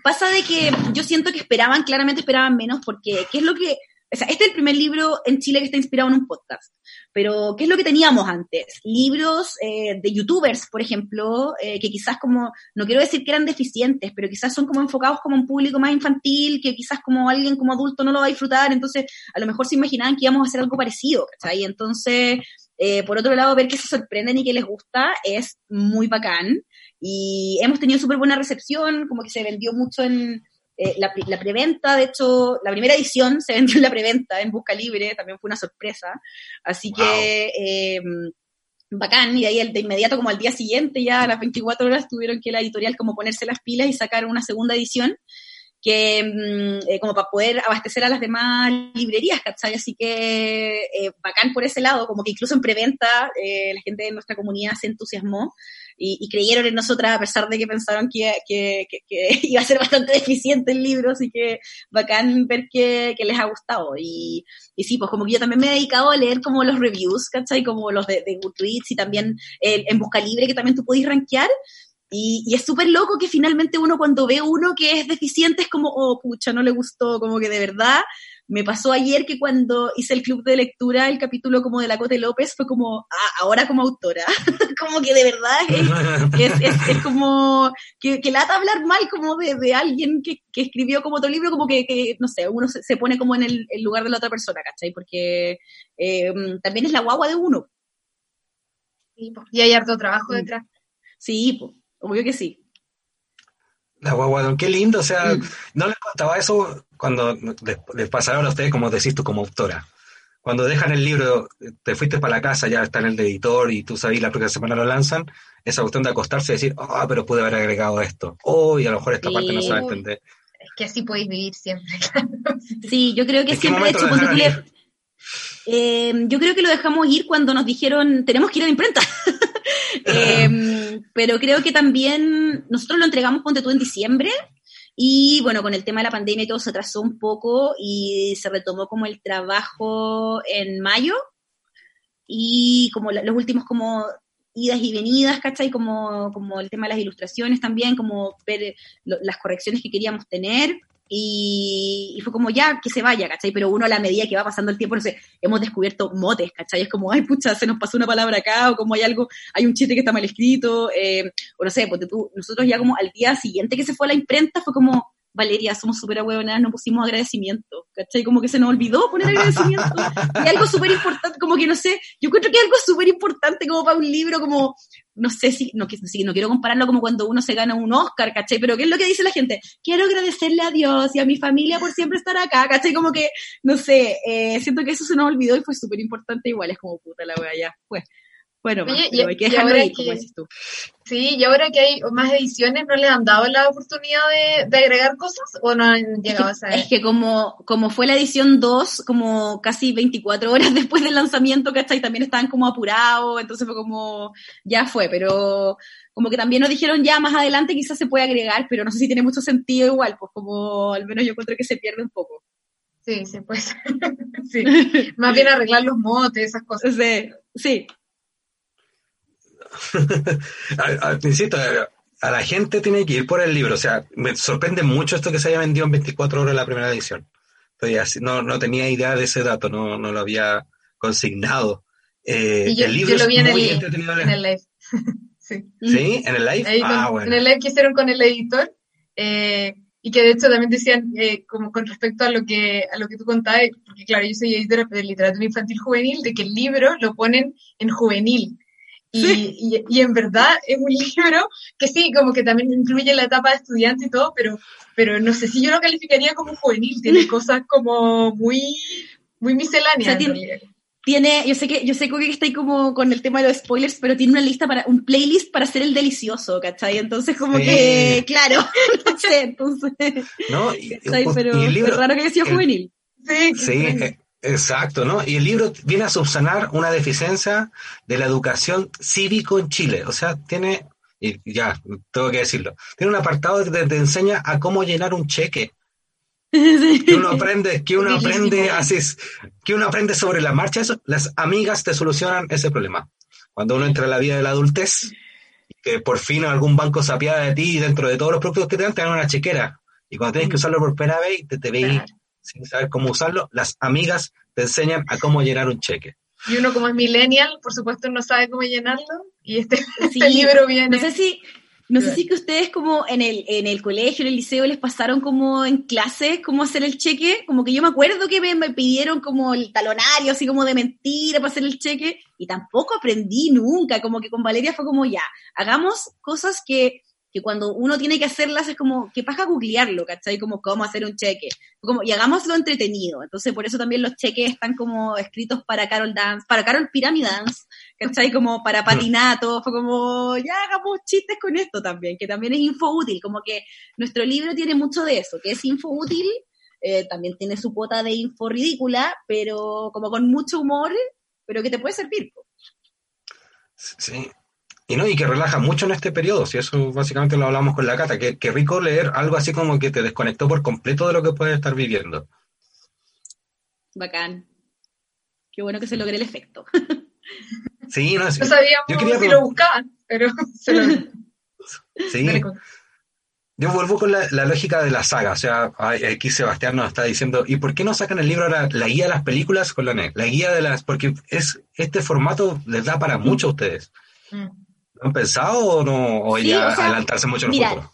pasa de que yo siento que esperaban, claramente esperaban menos, porque ¿qué es lo que, o sea, este es el primer libro en Chile que está inspirado en un podcast, pero ¿qué es lo que teníamos antes? Libros eh, de youtubers, por ejemplo, eh, que quizás como, no quiero decir que eran deficientes, pero quizás son como enfocados como un público más infantil, que quizás como alguien como adulto no lo va a disfrutar, entonces a lo mejor se imaginaban que íbamos a hacer algo parecido, ¿cachai? Entonces, eh, por otro lado, ver que se sorprenden y que les gusta es muy bacán. Y hemos tenido súper buena recepción, como que se vendió mucho en eh, la, la preventa, de hecho, la primera edición se vendió en la preventa, en Busca Libre, también fue una sorpresa. Así que, eh, bacán, y de ahí de inmediato, como al día siguiente, ya a las 24 horas, tuvieron que la editorial como ponerse las pilas y sacar una segunda edición. que mm, eh, como para poder abastecer a las demás librerías, ¿cachai? Así que eh, bacán por ese lado, como que incluso en preventa eh, la gente de nuestra comunidad se entusiasmó y, creyeron en nosotras a pesar de que pensaron que, que, iba a ser bastante deficiente el libro, así que bacán ver que, les ha gustado. Y, y, sí, pues como que yo también me he dedicado a leer como los reviews, ¿cachai? Como los de, de Goodreads y también en Busca Libre, que también tú podés rankear. Y, y, es súper loco que finalmente uno cuando ve uno que es deficiente es como, oh, pucha, no le gustó, como que de verdad. Me pasó ayer que cuando hice el club de lectura, el capítulo como de la Cote López, fue como, ah, ahora como autora. como que de verdad es, es, es, como que, que, lata hablar mal como de, de alguien que, que, escribió como otro libro, como que, que no sé, uno se, se, pone como en el, el, lugar de la otra persona, ¿cachai? Porque eh, también es la guagua de uno. y hay harto trabajo detrás. Sí, pues. Obvio que sí. La guagua, qué lindo, o sea, mm. no les contaba eso cuando les, pasaron a ustedes, como decís tú, como autora. Cuando dejan el libro, te fuiste para la casa, ya está en el editor y tú sabes la próxima semana lo lanzan, esa cuestión de acostarse y decir, ah, pero pude haber agregado esto. Oh, y a lo mejor esta parte no se va a entender. Es que así podéis vivir siempre, Sí, yo creo que siempre, de hecho, eh, yo creo que lo dejamos ir cuando nos dijeron, tenemos que ir a la imprenta. Em, pero creo que también nosotros lo entregamos, ponte tú, en diciembre. Y bueno, con el tema de la pandemia todo se atrasó un poco y se retomó como el trabajo en mayo. Y como los últimos como idas y venidas, ¿cachai? Como, como el tema de las ilustraciones también, como ver las correcciones que queríamos tener. Y, fue como ya que se vaya, ¿cachai? Pero uno a la medida que va pasando el tiempo, no sé, hemos descubierto motes, ¿cachai? Es como, ay, pucha, se nos pasó una palabra acá, o como hay algo, hay un chiste que está mal escrito, eh, o no sé, porque tú, nosotros ya como al día siguiente que se fue a la imprenta fue como, Valeria, somos súper ahueonadas, no pusimos agradecimiento, ¿cachai? Como que se nos olvidó poner agradecimiento. y algo súper importante, como que no sé, yo encuentro que algo súper importante como para un libro, como, no sé si, no, no quiero compararlo como cuando uno se gana un Oscar, ¿cachai? Pero ¿qué es lo que dice la gente? Quiero agradecerle a Dios y a mi familia por siempre estar acá, ¿cachai? Como que, no sé, eh, siento que eso se nos olvidó y fue súper importante igual, es como puta la wea ya, pues. Bueno, y, hay que dejarlo ahí, como dices tú. Sí, y ahora que hay más ediciones, ¿no les han dado la oportunidad de, agregar cosas o no han llegado a saber? Es que como, como fue la edición 2, como casi 24 horas después del lanzamiento, ¿cachai? También estaban como apurados, entonces fue como, ya fue, pero como que también nos dijeron ya más adelante quizás se puede agregar, pero no sé si tiene mucho sentido igual, pues como al menos yo encuentro que se pierde un poco. Sí, sí, pues. sí. Más bien arreglar los motes, esas cosas. Sí, sí. insisto, a la gente tiene que ir por el libro. O sea, me sorprende mucho esto que se haya vendido en 24 horas la primera edición. no, no tenía idea de ese dato, no, no lo había consignado. Eh, yo, el libro lo vi en, el, en el live. sí. sí. ¿En el live? ah, bueno. En el live que hicieron con el editor. Eh, y que de hecho también decían, eh, como con respecto a lo que a lo que tú contabas, porque claro, yo soy editora de literatura infantil juvenil, de que el libro lo ponen en juvenil. Y, y, en verdad es un libro que sí, como que también incluye la etapa de estudiante y todo, pero, pero no sé si yo lo calificaría como juvenil, tiene cosas como muy, muy misceláneas. tiene, yo sé que, yo sé que está ahí como con el tema de los spoilers, pero tiene una lista para, un playlist para hacer el delicioso, ¿cachai? Entonces como que, claro, no sé, entonces. No, pero, es raro que haya sido juvenil. Sí, sí. Exacto, ¿no? Y el libro viene a subsanar una deficiencia de la educación cívico en Chile. O sea, tiene, y ya, tengo que decirlo, tiene un apartado que te, enseña a cómo llenar un cheque. Que uno aprende, que uno aprende así, que uno aprende sobre la marcha eso, las amigas te solucionan ese problema. Cuando uno entra en la vida de la adultez, que por fin algún banco se apiada de ti y dentro de todos los productos que te dan, te dan una chequera. Y cuando tienes que usarlo por primera vez, te, te veis sin saber cómo usarlo, las amigas te enseñan a cómo llenar un cheque. Y uno como es millennial, por supuesto, no sabe cómo llenarlo. Y este, este libro viene. No sé si, no sé si que ustedes como en el, en el colegio, en el liceo, les pasaron como en clase cómo hacer el cheque. Como que yo me acuerdo que me, me, pidieron como el talonario, así como de mentira para hacer el cheque. Y tampoco aprendí nunca. Como que con Valeria fue como ya, hagamos cosas que que cuando uno tiene que hacerlas es como, que pasa googlearlo, ¿cachai? Como cómo hacer un cheque. Como, y hagámoslo entretenido. Entonces, por eso también los cheques están como escritos para Carol Dance, para Carol Pyramid Dance, ¿cachai? Como para patinato, fue como, ya hagamos chistes con esto también, que también es info útil, como que nuestro libro tiene mucho de eso, que es info útil, eh, también tiene su cuota de info ridícula, pero como con mucho humor, pero que te puede servir. Sí, y no, y que relaja mucho en este periodo, si eso básicamente lo hablamos con la Cata, que, que rico leer algo así como que te desconectó por completo de lo que puedes estar viviendo. Bacán. Qué bueno que se logre el efecto. Sí, no, sí. No sabíamos Yo quería si lo buscaban, pero se lo... Sí. Yo vuelvo con la, la lógica de la saga, o sea, aquí Sebastián nos está diciendo, ¿y por qué no sacan el libro ahora, la guía de las películas con la NET? La guía de las, porque es este formato les da para mucho a ustedes. Mm. ¿Lo han pensado o no? O Sí, ya o sea, adelantarse mucho en el mira, futuro?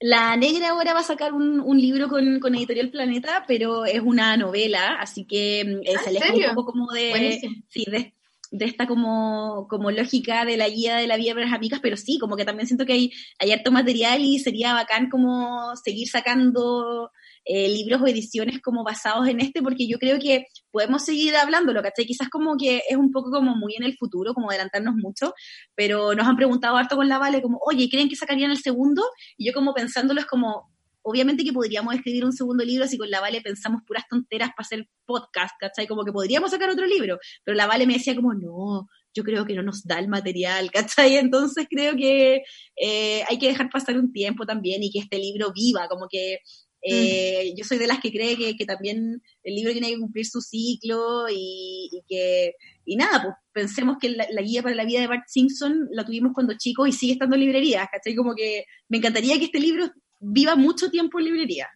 La Negra ahora va a sacar un, un libro con, con Editorial Planeta, pero es una novela, así que eh, ¿Ah, se aleja serio? un poco como de, sí, de, de esta como, como lógica de la guía de la vida para las amigas, pero sí, como que también siento que hay, hay harto material y sería bacán como seguir sacando eh, libros o ediciones como basados en este, porque yo creo que podemos seguir hablándolo, ¿cachai? Quizás como que es un poco como muy en el futuro, como adelantarnos mucho, pero nos han preguntado harto con la Vale, como, oye, ¿creen que sacarían el segundo? Y yo como pensándolo es como, obviamente que podríamos escribir un segundo libro si con la Vale pensamos puras tonteras para hacer podcast, ¿cachai? Como que podríamos sacar otro libro, pero la Vale me decía como, no, yo creo que no nos da el material, ¿cachai? Entonces creo que eh, hay que dejar pasar un tiempo también y que este libro viva, como que eh, yo soy de las que cree que, que también el libro tiene que cumplir su ciclo y, y que, y nada, pues pensemos que la, la guía para la vida de Bart Simpson la tuvimos cuando chicos y sigue estando en librerías, ¿cachai? Como que me encantaría que este libro viva mucho tiempo en librería.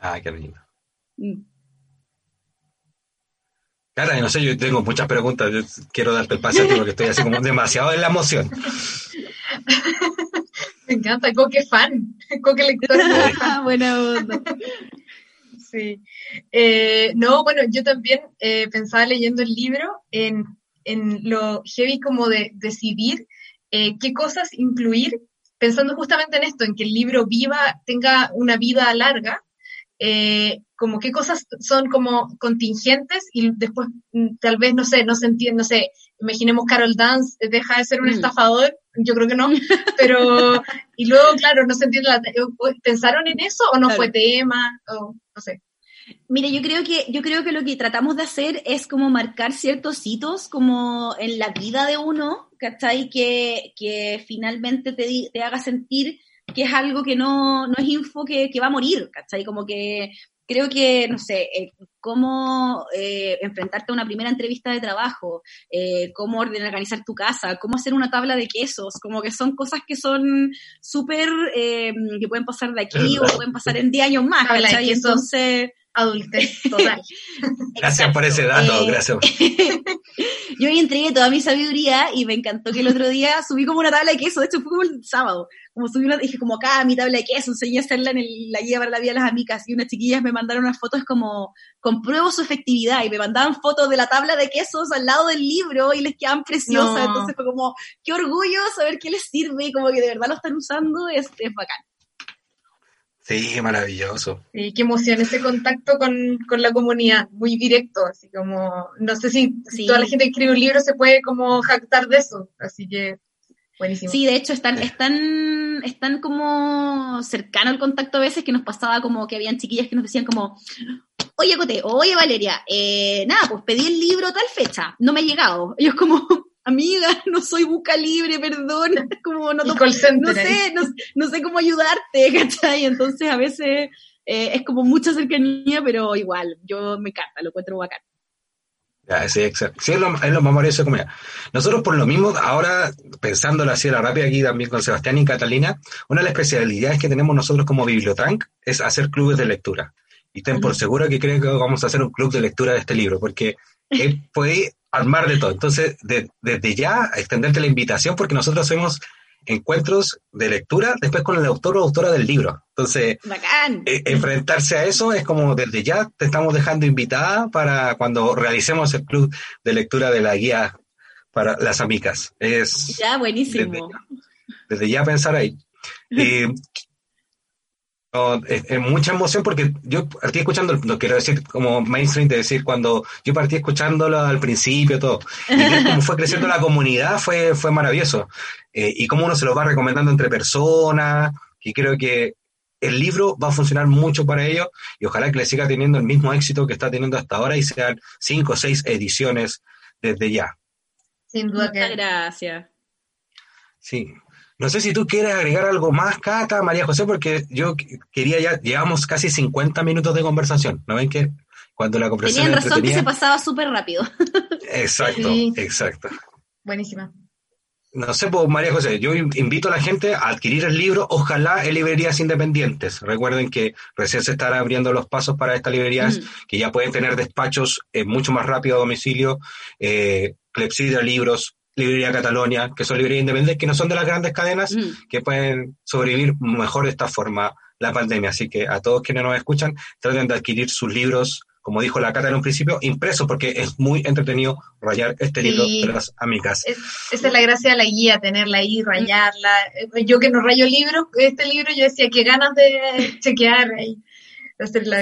Ah, qué lindo. Mm. Cara, no sé, yo tengo muchas preguntas, yo quiero darte el pase a ti porque estoy así como demasiado en la emoción. Me encanta, Coque fan, Coque lector. Buena onda. Sí. Eh, no, bueno, yo también eh, pensaba leyendo el libro en, en lo heavy como de decidir eh, qué cosas incluir, pensando justamente en esto, en que el libro viva, tenga una vida larga, eh, como qué cosas son como contingentes y después mm, tal vez, no sé, no se entiende, no sé, imaginemos Carol Dance deja de ser un Mm. estafador, yo creo que no, pero, y luego, claro, no se entiende, la, ¿pensaron en eso o no Claro. fue tema? O, no sé. Mira, yo creo que yo creo que lo que tratamos de hacer es como marcar ciertos hitos como en la vida de uno, ¿cachai? Que, que finalmente te, te haga sentir que es algo que no, no es info que, que va a morir, ¿cachai? Como que creo que, no sé, eh, cómo eh, enfrentarte a una primera entrevista de trabajo, eh, cómo ordenar, organizar tu casa, cómo hacer una tabla de quesos, como que son cosas que son súper, eh, que pueden pasar de aquí o pueden pasar en 10 años más, Tabla de ¿cachai? quesos. Entonces... Adultez total. Gracias por ese dato, Eh, gracias. Yo ahí entregué toda mi sabiduría y me encantó que el otro día subí como una tabla de queso, de hecho fue como el sábado, como subí una, dije como acá mi tabla de queso, enseñé a hacerla en el- la guía para la vida de las amigas y unas chiquillas me mandaron unas fotos como compruebo su efectividad y me mandaban fotos de la tabla de quesos al lado del libro y les quedaban preciosas, No. entonces fue como qué orgullo saber qué les sirve y como que de verdad lo están usando, es, es bacán. Sí, maravilloso. Sí, qué emoción ese contacto con, con la comunidad, muy directo, así como, no sé si Sí. toda la gente que escribe un libro se puede como jactar de eso, así que buenísimo. Sí, de hecho están, están, están como cercano el contacto a veces que nos pasaba como que habían chiquillas que nos decían como, oye Cote, oye Valeria, eh, nada, pues pedí el libro tal fecha, no me ha llegado. Ellos como, amiga, no soy busca libre, perdón, como no, El to- call center no sé, no, no sé cómo ayudarte, ¿cachai? Entonces a veces eh, es como mucha cercanía, pero igual, yo me encanta, lo encuentro bacán. Ya, sí, exacto. Sí, es lo, es lo más maravilloso de comunidad. Nosotros, por lo mismo, ahora, pensándolo así a la rápida aquí también con Sebastián y Catalina, una de las especialidades que tenemos nosotros como Bibliotrank es hacer clubes de lectura. Y ten por seguro que creo que vamos a hacer un club de lectura de este libro, porque eh, puede armar de todo. Entonces, de- desde ya, extenderte la invitación, porque nosotros hacemos encuentros de lectura después con el autor o autora del libro. Entonces, eh, enfrentarse a eso es como desde ya te estamos dejando invitada para cuando realicemos el club de lectura de la guía para las amigas. Es Ya, buenísimo. desde, desde ya pensar ahí. Eh, es, mucha emoción porque yo partí escuchando, no quiero decir como mainstream, de decir cuando yo partí escuchándolo al principio, todo, y como fue creciendo la comunidad fue, fue maravilloso. Eh, y cómo uno se lo va recomendando entre personas, y creo que el libro va a funcionar mucho para ellos y ojalá que le siga teniendo el mismo éxito que está teniendo hasta ahora y sean cinco o seis ediciones desde ya. Sin duda Muchas gracias. Sí. No sé si tú quieres agregar algo más, Cata, María José, porque yo quería ya, llevamos casi 50 minutos de conversación. ¿No ven que cuando la conversación Tenían razón que se pasaba súper rápido. Exacto, exacto. Buenísima. No sé, pues María José, yo invito a la gente a adquirir el libro, ojalá en librerías independientes. Recuerden que recién se estarán abriendo los pasos para estas librerías, mm. que ya pueden tener despachos eh, mucho más rápido a domicilio, eh, Clepsidra Libros, Librería Catalonia, que son librerías independientes, que no son de las grandes cadenas, mm. que pueden sobrevivir mejor de esta forma la pandemia. Así que a todos quienes nos escuchan, traten de adquirir sus libros como dijo la Cata en un principio, impreso, porque es muy entretenido rayar este libro de las amigas. esa es la gracia de la guía, tenerla ahí, rayarla. Yo que no rayo libros, este libro yo decía, que ganas de chequear ahí.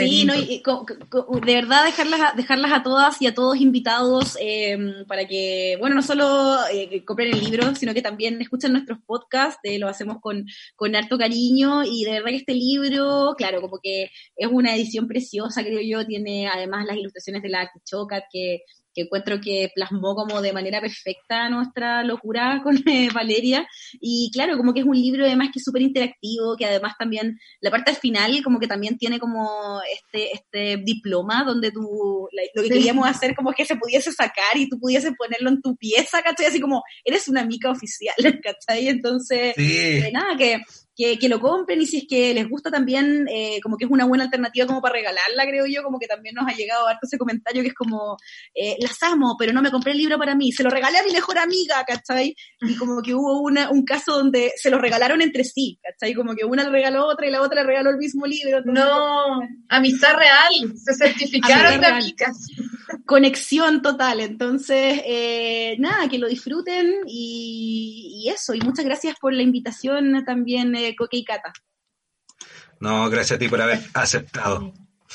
Sí, no, de verdad dejarlas, dejarlas a todas y a todos invitados em, para que, bueno, no solo eh, compren el libro, sino que también escuchen nuestros podcasts, eh, lo hacemos con, con harto cariño y de verdad que este libro, claro, como que es una edición preciosa, creo yo, tiene además las ilustraciones de la Chocat que que encuentro que plasmó como de manera perfecta nuestra locura con eh, Valeria. Y claro, como que es un libro además que es súper interactivo, que además también la parte final como que también tiene como este, este diploma donde tú, lo que queríamos hacer como que se pudiese sacar y tú pudieses ponerlo en tu pieza, ¿cachai? Así como, eres una mica oficial, ¿cachai? Entonces, eh, nada, que que, lo compren y si es que les gusta también, eh, como que es una buena alternativa como para regalarla, creo yo, como que también nos ha llegado harto ese comentario que es como, eh, las amo, pero no me compré el libro para mí, se lo regalé a mi mejor amiga, ¿cachai? Y como que hubo una, un caso donde se lo regalaron entre sí, ¿cachai? Como que una le regaló a otra y la otra le regaló el mismo libro. No, amistad real, se certificaron de amigas. Conexión total, entonces, eh, nada, que lo disfruten y, y, eso, y muchas gracias por la invitación también. Eh, Coque y Cata. No, gracias a ti por haber aceptado.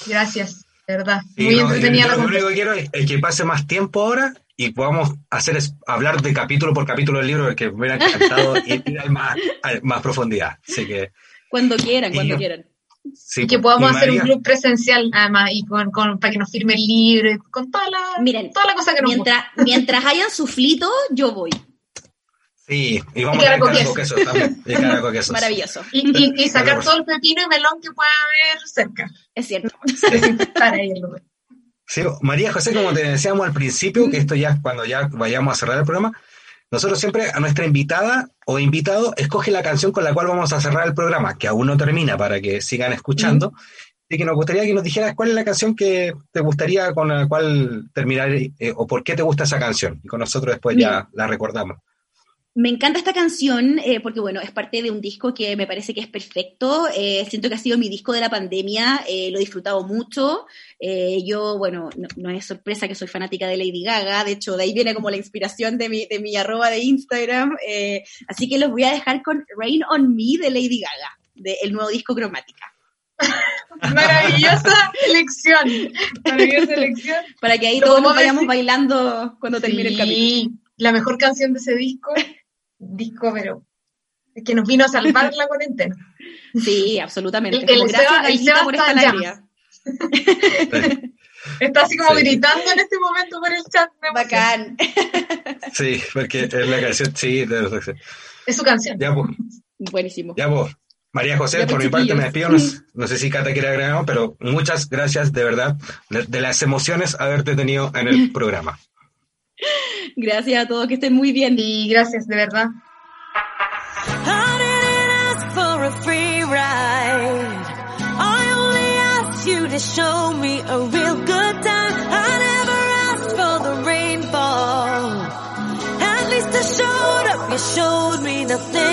Gracias, de verdad. Muy entretenida la Lo único que quiero es, que pase más tiempo ahora y podamos hacer es, hablar de capítulo por capítulo del libro, que me hubiera encantado y ir más, más profundidad. Así que. Cuando quieran, cuando quieran. y que podamos hacer un club presencial, además, y con, para que nos firme el libro, y con toda la, Miren, toda la cosa que nos Mientras, mientras hayan suflito, yo voy. Sí, y vamos a tener queso también. Y Maravilloso. Y, sacar todo el pepino y melón que pueda haber cerca. Es cierto. Sí. María José, como te decíamos al principio, que esto ya cuando ya vayamos a cerrar el programa, nosotros siempre a nuestra invitada o invitado escoge la canción con la cual vamos a cerrar el programa, que aún no termina para que sigan escuchando. Y que nos gustaría que nos dijeras cuál es la canción que te gustaría con la cual terminar eh, o por qué te gusta esa canción. Y con nosotros después ya la recordamos. Me encanta esta canción eh, porque, bueno, es parte de un disco que me parece que es perfecto. Eh, siento que ha sido mi disco de la pandemia, eh, lo he disfrutado mucho. yo, bueno, no, es sorpresa que soy fanática de Lady Gaga, de hecho, de ahí viene como la inspiración de mi, de mi arroba de Instagram. así que los voy a dejar con Rain on Me de Lady Gaga, del nuevo disco Cromática. Maravillosa elección. Maravillosa elección. Para que ahí todos nos vayamos bailando cuando termine el capítulo. La mejor canción de ese disco disco, pero que nos vino a salvar la cuarentena. Sí, absolutamente. El, el Seba, por esta alegría. Está así como gritando en este momento por el chat. Bacán. Sí, porque es la canción, sí, es su canción. Ya, pues. Buenísimo. Ya, pues. María José, por pues, mi parte me despido. No, sé si Cata quiere agregar, pero muchas gracias de verdad de, de las emociones haberte tenido en el programa. Gracias a todos, que estén muy bien. Y gracias, de verdad. you to show me a real good time. I never asked for the rainfall. At least I showed up, you showed me nothing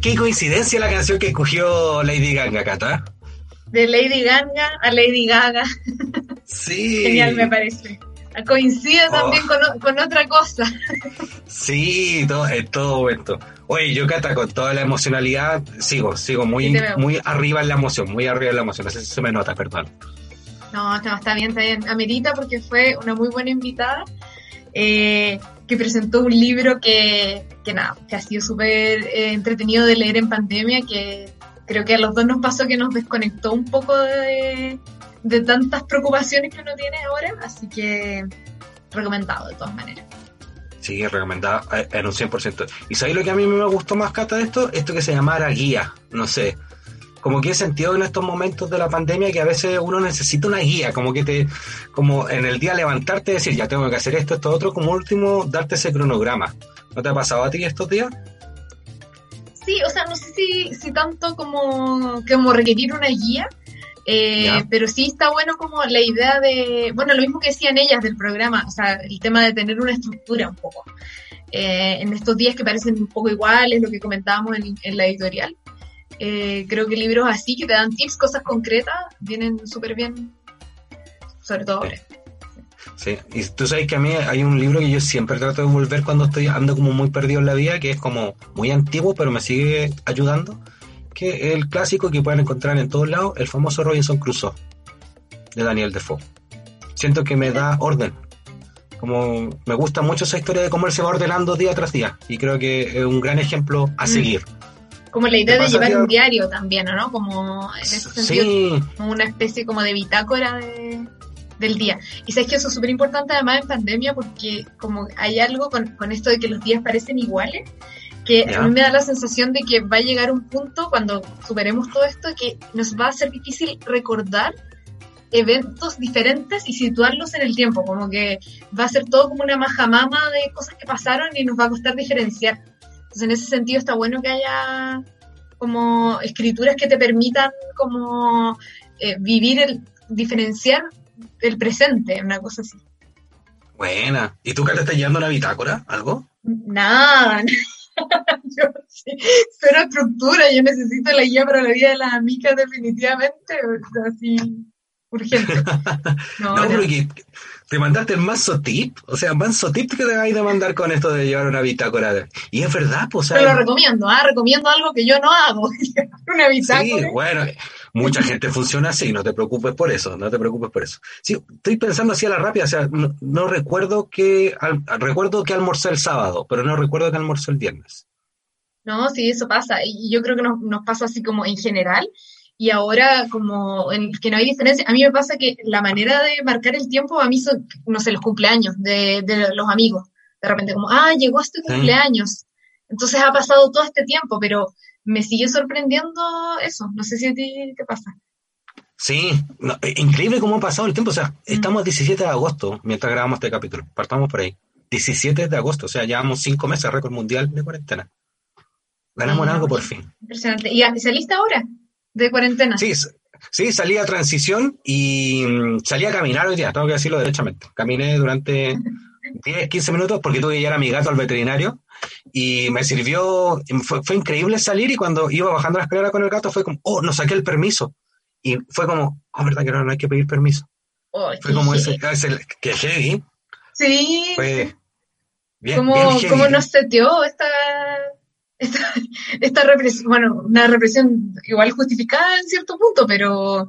¿qué, qué coincidencia la canción que escogió Lady Gaga, Cata. De Lady Gaga a Lady Gaga. Sí. Genial, me parece. Coincide Oh. también con, otra cosa. Sí, todo, es todo momento. Oye, yo Cata, con toda la emocionalidad, sigo, sigo muy, muy arriba en la emoción, muy arriba en la emoción. No sé si se me nota, perdón. No, está, está bien, está bien. Amerita porque fue una muy buena invitada eh, que presentó un libro que, que nada, que ha sido súper eh, entretenido de leer en pandemia, que creo que a los dos nos pasó que nos desconectó un poco de, de tantas preocupaciones que uno tiene ahora, así que recomendado de todas maneras. Sí, recomendada eh, en un 100%. ¿Y sabéis lo que a mí me gustó más, Cata, de esto? Esto que se llamara guía, no sé. Como que he sentido en estos momentos de la pandemia que a veces uno necesita una guía, como que te, como en el día levantarte y decir, ya tengo que hacer esto, esto, otro, como último, darte ese cronograma. ¿No te ha pasado a ti estos días? Sí, o sea, no sé si, si tanto como, como requerir una guía, eh, pero sí está bueno como la idea de, bueno, lo mismo que decían ellas del programa, o sea, el tema de tener una estructura un poco. Eh, en estos días que parecen un poco iguales, lo que comentábamos en, en la editorial, eh, creo que libros así que te dan tips, cosas concretas, vienen súper bien, sobre todo ahora. Sí, y tú sabes que a mí hay un libro que yo siempre trato de volver cuando estoy ando como muy perdido en la vida, que es como muy antiguo, pero me sigue ayudando, que es el clásico que pueden encontrar en todos lados, el famoso Robinson Crusoe, de Daniel Defoe. Siento que me da orden. Como me gusta mucho esa historia de cómo él se va ordenando día tras día, y creo que es un gran ejemplo a Mm. Como la idea ¿Qué de llevar un diario también, ¿o ¿no? Como en ese sentido, Sí, como una especie como de bitácora de, del día. Y sabes que eso es súper importante además en pandemia porque como hay algo con, con esto de que los días parecen iguales, que a mí me da la sensación de que va a llegar un punto cuando superemos todo esto que nos va a ser difícil recordar eventos diferentes y situarlos en el tiempo, como que va a ser todo como una majamama de cosas que pasaron y nos va a costar diferenciar. Entonces en ese sentido está bueno que haya como escrituras que te permitan como eh, vivir el, diferenciar el presente, una cosa así. buena. ¿Y tú, Carla, estás llevando una bitácora? ¿Algo? Nada, yo sí, cero estructura, yo necesito la guía para la vida de las amigas definitivamente, o sea, así, urgente. No, No, no. pero que te mandaste el manso tip, o sea, manso tip que te vais a mandar con esto de llevar una bitácora. de- Y es verdad, pues, sea, Pero lo recomiendo, ¿ah? recomiendo algo que yo no hago, una sí, bitácora. bueno, mucha gente funciona así, no te preocupes por eso, no te preocupes por eso. Sí, estoy pensando así a la rápida, o sea, no, no recuerdo que, al- recuerdo que almorcé el sábado, pero no recuerdo que almorcé el viernes. No, sí, eso pasa. Y yo creo que nos, nos pasa así como en general. Y ahora como en que no hay diferencia. A mí me pasa que la manera de marcar el tiempo a mí son, no sé, los cumpleaños de, de los amigos. De repente como, ah, llegó este Sí. cumpleaños. Entonces ha pasado todo este tiempo, pero me sigue sorprendiendo eso. No sé si a ti te pasa. Sí, no, eh, increíble cómo ha pasado el tiempo, o sea, Mm. estamos 17 de agosto mientras grabamos este capítulo, partamos por ahí. 17 de agosto, o sea, llevamos 5 meses récord mundial de cuarentena. Ganamos Ah, algo por fin. Impresionante. ¿Y saliste ahora de cuarentena? Sí, sí, salí a transición y mm, salí a caminar hoy día, tengo que decirlo derechamente. Caminé durante 10, 15 minutos porque tuve que llevar a mi gato al veterinario y me sirvió, fue, fue increíble salir y cuando iba bajando la escalera con el gato fue como, oh, no saqué el permiso. Y fue como, oh, verdad que no, no hay que pedir permiso. Ay, Fue como ese, ese que heavy, Sí, fue bien, ¿Cómo, bien heavy. cómo nos seteó esta, esta, esta represión? Bueno, una represión igual justificada en cierto punto, pero,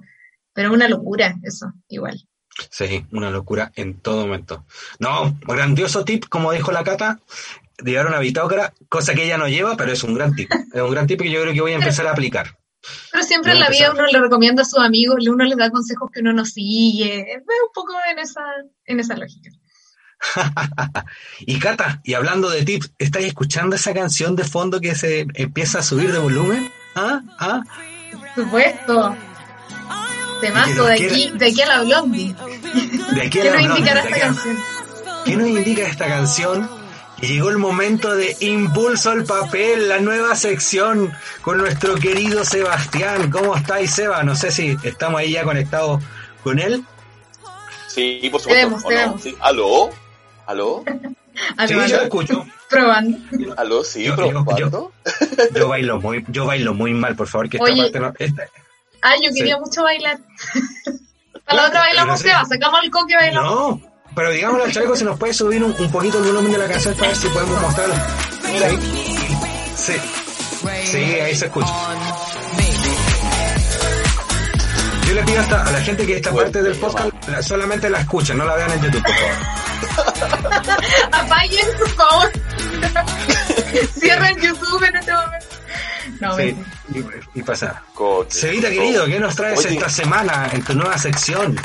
pero una locura eso, igual. Sí, una locura en todo momento. No, grandioso tip, como dijo la Cata, de llevar una bitácora, cosa que ella no lleva, pero es un gran tip. Es un gran tip que yo creo que voy a empezar a aplicar. Pero siempre en la vida uno le recomienda a sus amigos, uno les da consejos que uno no sigue. Es un poco en esa, en esa lógica. y Cata, y hablando de tips, ¿estáis escuchando esa canción de fondo que se empieza a subir de volumen? ¿Ah? ¿Ah? Por supuesto. Temazo de aquí, de aquí a la blondie. De aquí a ¿Qué la nos indicará de esta canción? ¿Qué nos indica esta canción? Que llegó el momento de Impulso al Papel, la nueva sección con nuestro querido Sebastián. ¿Cómo estáis, Seba? No sé si estamos ahí ya conectados con él. Sí, por supuesto. vemos, ¿o te no? Sí. ¿Aló? ¿Aló? Aló, Sí, yo aló. escucho. Probando. ¿Aló? Sí, Yo- probando. Yo bailo muy, yo bailo muy mal, por favor, que esta Oye. parte no. esta- Ah, yo Sí. quería mucho bailar. A la otra bailamos, sí. Seba. Sacamos el coque y bailamos. no, pero digamos al chaleco si nos puede subir un, un poquito el volumen de la canción para ver si podemos mostrarlo. Mira ahí. Sí, sí, ahí se escucha. Yo le pido hasta a la gente que esta Bueno, parte del podcast la- solamente la escuchen, no la vean en YouTube, por favor. Apaguen, por favor. Cierren YouTube en este momento. No, Sí, y, y pasa. Coque. Sevita querido, ¿qué nos traes Oye. esta semana en tu nueva sección?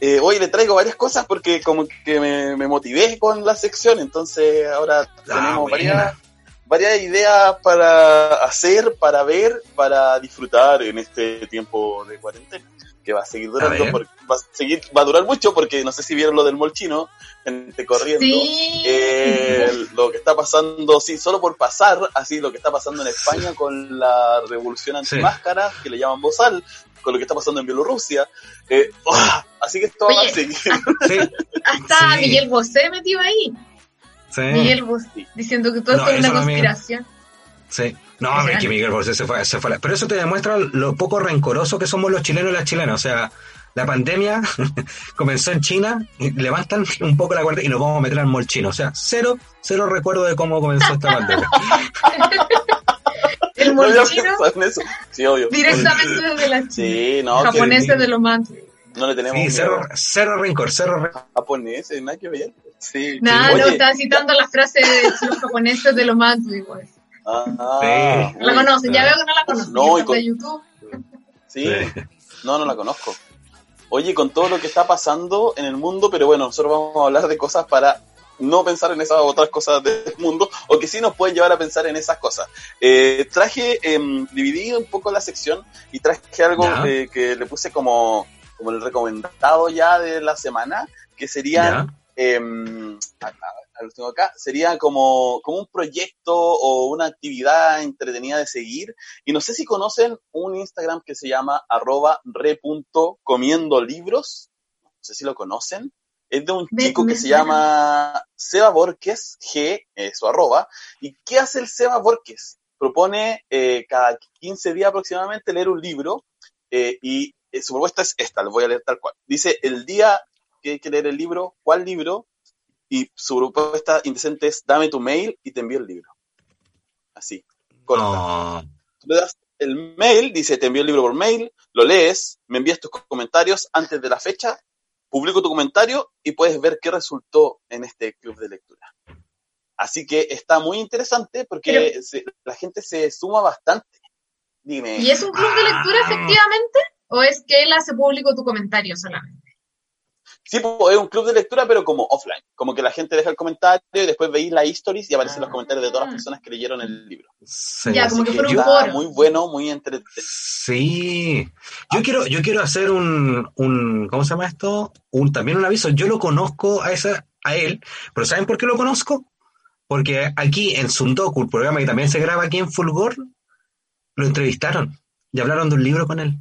Eh, hoy le traigo varias cosas porque como que me, me motivé con la sección, entonces ahora tenemos Ah, buena. varias, varias ideas para hacer, para ver, para disfrutar en este tiempo de cuarentena, que va a seguir A durando, porque va a seguir, va a durar mucho porque no sé si vieron lo del molchino, gente corriendo. Sí. Eh, lo que está pasando, sí, solo por pasar, así lo que está pasando en España con la revolución Sí. antimáscara, que le llaman Bozal, con lo que está pasando en Bielorrusia. Eh, así que esto va a seguir. Sí, Hasta Sí. Miguel Bosé metido ahí. sí. Miguel Bosé, diciendo que todo No, esto es una conspiración. Sí. No, que Miguel Bosé se fue, se fue. Pero eso te demuestra lo poco rencoroso que somos los chilenos y las chilenas. O sea, la pandemia comenzó en China, y levantan un poco la guardia y nos vamos a meter al molchino. O sea, cero, cero recuerdo de cómo comenzó esta pandemia. El No pensado en eso. Sí, obvio. directamente desde la China. Sí, no, que Japoneses de los mantos. no le tenemos Sí, cero, cero rencor, cero rencor. japoneses, nada que ver. Sí. Nada, no, estaba citando la frase de los japoneses de los mantos igual. Ah, Sí. La conocen, ya veo que no la conocen. No, y Esa con- de YouTube. Sí, Sí. no, no la conozco. Oye, con todo lo que está pasando en el mundo, pero bueno, nosotros vamos a hablar de cosas para no pensar en esas otras cosas del mundo, o que sí nos pueden llevar a pensar en esas cosas. Eh, traje, em, dividí un poco la sección y traje algo eh, que le puse como, como el recomendado ya de la semana, que serían acá, acá lo tengo acá, sería como, como un proyecto o una actividad entretenida de seguir. Y no sé si conocen un Instagram que se llama arroba re.comiendo libros. No sé si lo conocen. Es de un Me- chico me que se llama Seba Borges, G, eh, su arroba. ¿Y qué hace el Seba Borges? Propone eh, cada 15 días aproximadamente leer un libro eh, y su propuesta es esta, lo voy a leer tal cual. Dice, el día que hay que leer el libro, ¿cuál libro? Y su propuesta indecente es, dame tu mail y te envío el libro. Así, corta. No. Tú le das el mail, dice, te envío el libro por mail, lo lees, me envías tus comentarios antes de la fecha, publico tu comentario y puedes ver qué resultó en este club de lectura. Así que está muy interesante porque Pero- se- la gente se suma bastante. Dime. ¿Y es un club de lectura Ah. efectivamente? ¿O es que él hace público tu comentario solamente? Sí, pues, es un club de lectura, pero como offline. Como que la gente deja el comentario y después veis la histories y aparecen los comentarios de todas las personas que leyeron el libro. Sí. Ya, como que fuera un foro. muy bueno, muy entretenido. Sí, yo quiero, yo quiero hacer un, un, ¿cómo se llama esto? Un, también un aviso. Yo lo conozco a esa, a él, pero ¿saben por qué lo conozco? Porque aquí en Sundoku, el programa que también se graba aquí en Fulgor, lo entrevistaron y hablaron de un libro con él,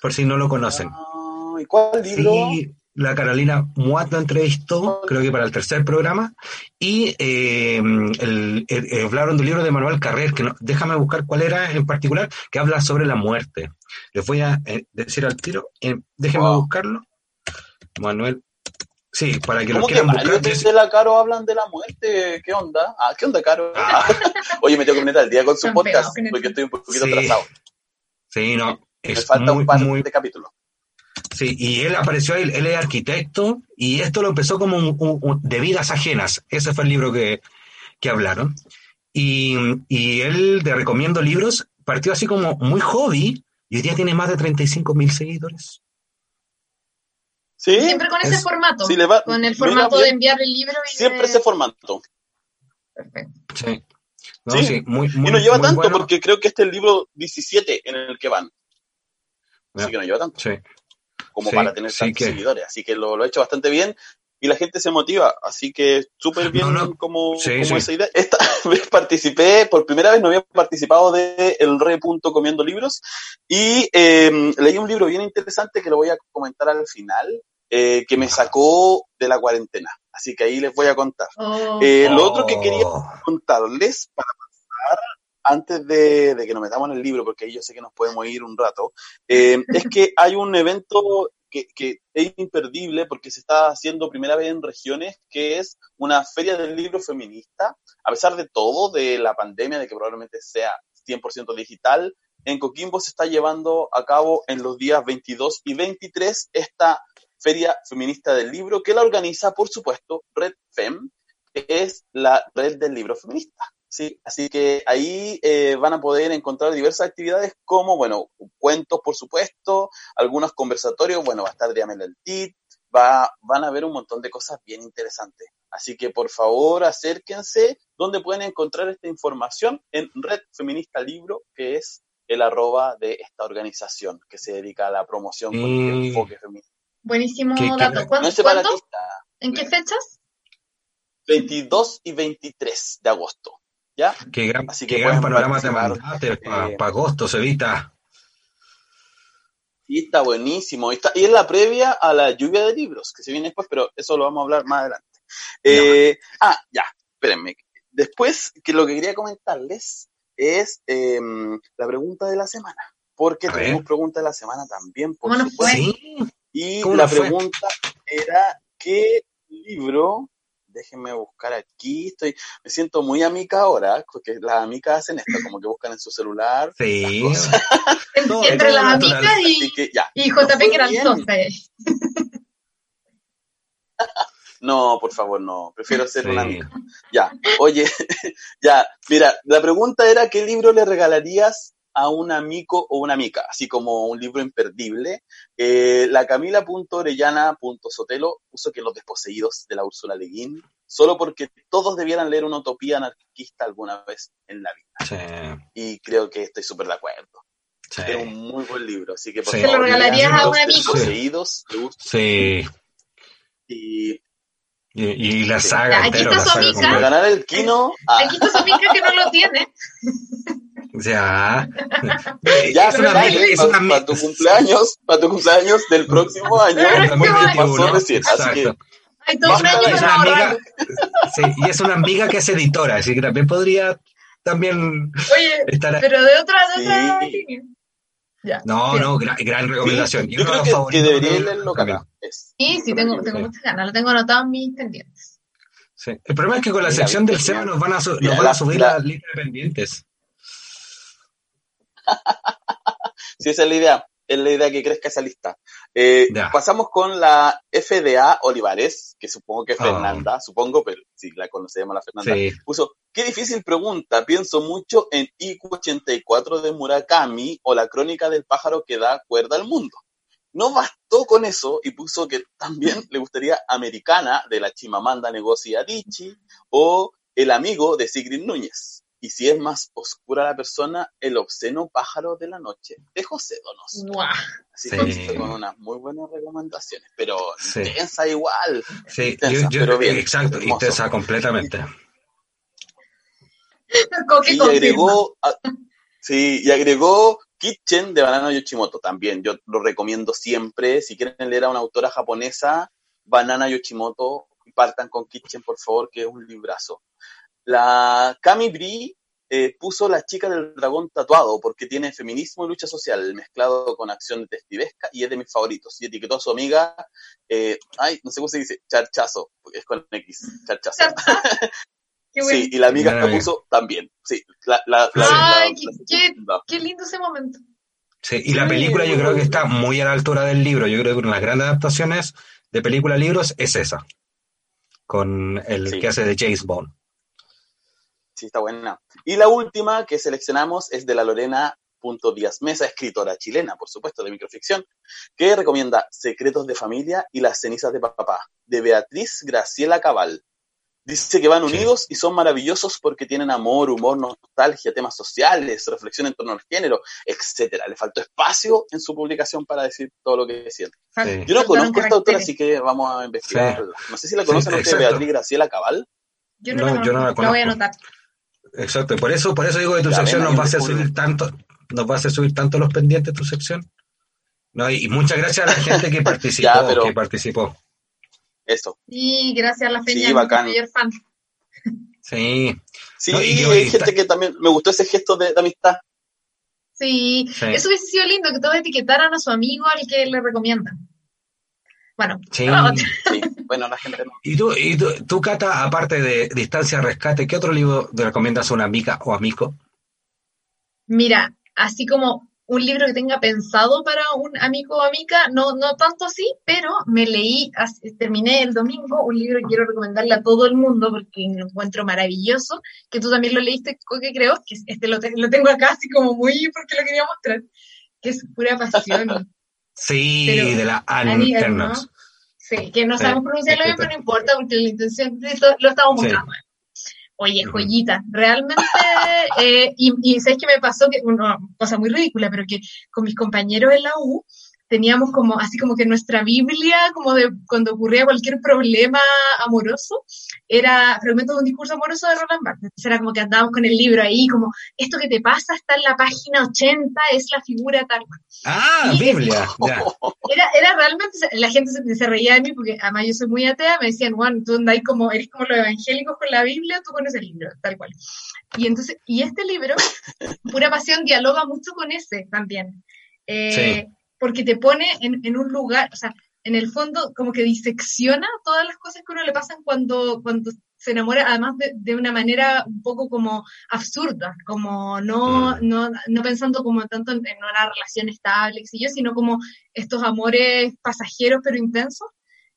por si no lo conocen. Ah, ¿Y cuál libro? Sí, la Carolina Muat lo entrevistó, creo que para el tercer programa, y eh, el- el- eh, hablaron del libro de Manuel Carrer, que no, déjame buscar cuál era en particular, que habla sobre la muerte. Les voy a eh, decir al tiro, eh, déjenme Wow. buscarlo. Manuel, sí, para que lo ¿Cómo que quieran varios buscar. de, yo- de la Caro hablan de la muerte? ¿Qué onda? Ah, ¿qué onda, Caro? Ah. Oye, me tengo que poner al día con su podcast el- porque estoy un poquito Sí, atrasado. Sí, no, Me es falta muy, un par muy, de capítulos. Sí, y él apareció ahí, él es arquitecto, y esto lo empezó como un, un- un- de vidas ajenas. Ese fue el libro que, que hablaron. Y, y él, de Recomiendo Libros, partió así como muy hobby, y hoy día tiene más de 35 mil seguidores. Sí, Siempre con ese Es- formato. sí, le va- con el formato bien. de enviar el libro y siempre de- ese formato. Perfecto. Sí. No, Sí. sí, muy, muy, y no lleva muy tanto bueno. porque creo que este es el libro 17 en el que van. Así que no lleva tanto Sí. Como Sí, para tener sí tantos que- seguidores. Así que lo, lo ha hecho bastante bien y la gente se motiva. Así que súper bien No, no. como, Sí, como sí. esa idea. Esta vez participé, por primera vez no había participado de El Re Punto Comiendo Libros y eh, leí un libro bien interesante que lo voy a comentar al final, eh, que me sacó de la cuarentena. Así que ahí les voy a contar. Oh, Eh, Lo otro que quería Oh. contarles para pasar antes de, de que nos metamos en el libro, porque ahí yo sé que nos podemos ir un rato, eh, es que hay un evento que, que es imperdible porque se está haciendo primera vez en regiones, que es una feria del libro feminista. A pesar de todo, de la pandemia, de que probablemente sea 100% digital, en Coquimbo se está llevando a cabo en los días 22 y 23 esta feria feminista del libro que la organiza, por supuesto, Red Fem, que es la red del libro feminista. Sí, así que ahí eh, van a poder encontrar diversas actividades como, bueno, cuentos, por supuesto, algunos conversatorios, bueno, va a estar Diamel el Tit, va, van a ver un montón de cosas bien interesantes. Así que por favor acérquense, donde pueden encontrar esta información en Red Feminista Libro, que es el arroba de esta organización que se dedica a la promoción con Mm. este enfoque feminista. buenísimo ¿Qué- qué- dato. ¿Cuándo? ¿Cuándo? ¿En qué fechas? 22 y 23 de agosto. ¿Ya? Qué gran, Así qué que gran pueden panorama te mandaste para eh, agosto, Cevita. Y está buenísimo. Y, está- y es la previa a la lluvia de libros, que se viene después, pero eso lo vamos a hablar más adelante. Eh, ah, ya, espérenme. Después, que lo que quería comentarles es eh, la pregunta de la semana. Porque A tenemos ver. pregunta de la semana también, por ¿Cómo fue? supuesto. Sí. Y ¿Cómo la fue? pregunta era, ¿qué libro? Déjenme buscar aquí. Estoy, me siento muy amica ahora, porque las amicas hacen esto, como que buscan en su celular. Sí. entre las amigas y, que ya. y JP sosta. eh. No, por favor, no. Prefiero ser Sí. un amigo. Ya, oye, ya, mira, la pregunta era ¿qué libro le regalarías a un amigo o una amiga? Así como un libro imperdible. Eh, la Camila.orellana.sotelo puso que Los Desposeídos de la Úrsula Le Guin, solo porque todos debieran leer una utopía anarquista alguna vez en la vida. Sí, Y creo que estoy súper de acuerdo. sí. Es un muy buen libro, así que por Sí. ¿Se lo favor, regalarías a Los un amigo? Desposeídos de Úrsula Sí. y Y, y la Sí. saga Aquí está la su saga amiga. ganar el Kino... ah, Aquí está su amiga que no lo tiene. Ya. Ya, es una es para, tu cumpleaños, para tu cumpleaños del próximo año, Del pasó 2021. recién, así que Exacto. Hay todo un Basta año de Es para una ahorrar. amiga, sí, y es una amiga que es editora, así que también podría también Oye, estar pero de otra, de otra Sí. línea. Ya. No, bien. no, gran, gran recomendación. Sí, Y yo creo que, que debería leerlo acá. Sí, sí, tengo, tengo Sí. muchas ganas. Lo tengo anotado en mis pendientes. Sí. El problema es que con la sección del SEBA nos van a, su- mira, nos van a la- subir la- las listas de pendientes. Sí, esa es la idea. Es la idea que crezca esa lista. Eh, pasamos con la FDA Olivares, que supongo que es Ah. Fernanda, supongo, pero si la conocemos la Fernanda. Sí. Puso, qué difícil pregunta. Pienso mucho en IQ84 de Murakami o la crónica del pájaro que da cuerda al mundo. No bastó con eso y puso que también le gustaría Americana de la Chimamanda Ngozi Adichie o El amigo de Sigrid Núñez. Y si es más oscura la persona, El obsceno pájaro de la noche de José Donoso. Guau. Así Sí. con unas muy buenas recomendaciones, pero Sí. intensa igual. Sí, Intensa, yo, yo- pero bien, exacto, hermoso. intensa completamente. Y agregó, a- sí, y agregó Kitchen de Banana Yoshimoto también. Yo lo recomiendo siempre. Si quieren leer a una autora japonesa, Banana Yoshimoto, partan con Kitchen, por favor, que es un librazo. La Cami Brie eh, puso La chica del dragón tatuado porque tiene feminismo y lucha social mezclado con acción detectivesca y es de mis favoritos. Y etiquetó a su amiga, eh, ay, no sé cómo se dice, Charchazo, es con X, Charchazo. Sí, y la amiga la puso también. Sí, la, la, la- Ay, la- qué- la- qué- la- Qué lindo ese momento. Sí, y la película yo creo que está muy a la altura del libro. Yo creo que una de las grandes adaptaciones de película a libros es esa. Con el Sí. que hace de James Bond. Sí, está buena. Y la última que seleccionamos es de la Lorena Punto Díaz Mesa, escritora chilena, por supuesto, de microficción, que recomienda Secretos de Familia y Las cenizas de papá, de Beatriz Graciela Cabal. Dice que van Sí. unidos y son maravillosos porque tienen amor, humor, nostalgia, temas sociales, reflexión en torno al género, etcétera. Le faltó espacio en su publicación para decir todo lo que siente. Sí. Yo no conozco a esta autora, así que vamos a investigarla. No sé si la Sí, conocen ustedes, exacto. Beatriz Graciela Cabal. Yo no, No, la, yo no la conozco, la voy a anotar. Exacto, por eso, por eso digo que tu sección nos va a hacer subir tanto, nos va a hacer subir tanto los pendientes tu sección. No, y, y muchas gracias a la gente que participó, Ya, pero- que participó. Eso. Y gracias a la Sí, Feña, mi bacán. mayor fan. Sí, Sí, No, y hay gente está- que también me gustó ese gesto de, de amistad. Sí, Sí. eso hubiese sido lindo que todos etiquetaran a su amigo al que le recomiendan. Bueno, sí. no, Sí, bueno, la gente no. Y tú, y tú, tú, Cata, aparte de Distancia Rescate, ¿qué otro libro te recomiendas a una amiga o amigo? mira, así como un libro que tenga pensado para un amigo o amiga, no, no tanto así, pero me leí, terminé el domingo un libro que quiero recomendarle a todo el mundo porque lo encuentro maravilloso, que tú también lo leíste, que creo, que es- este lo, te- lo tengo acá así como muy porque lo quería mostrar, que es pura pasión. Sí, Pero, de la Anne Annie Ernaux. Ernaux. Sí, que no sabemos pronunciarlo bien, pero no importa, porque la intención lo estamos Sí. buscando. Oye, joyita, realmente, eh, y, y sabes que me pasó que, una cosa muy ridícula, pero que con mis compañeros en la U teníamos como, así como que nuestra Biblia, como de cuando ocurría cualquier problema amoroso, era fragmentos de un discurso amoroso de Roland Barthes. Era como que andábamos con el libro ahí, como, esto que te pasa está en la página 80, es la figura tal. Ah, Y- Biblia. Ya. Era, era realmente, la gente se, se reía de mí porque además yo soy muy atea, me decían, Juan, tú andáis como, eres como los evangélicos con la Biblia, tú con ese libro, tal cual. Y entonces, y este libro, Pura Pasión, dialoga mucho con ese también. Eh, Porque te pone en, en un lugar, o sea, en el fondo como que disecciona todas las cosas que a uno le pasan cuando, cuando se enamora, además de, de una manera un poco como absurda, como no, no, no pensando como tanto en, en una relación estable, yo, sino como estos amores pasajeros pero intensos,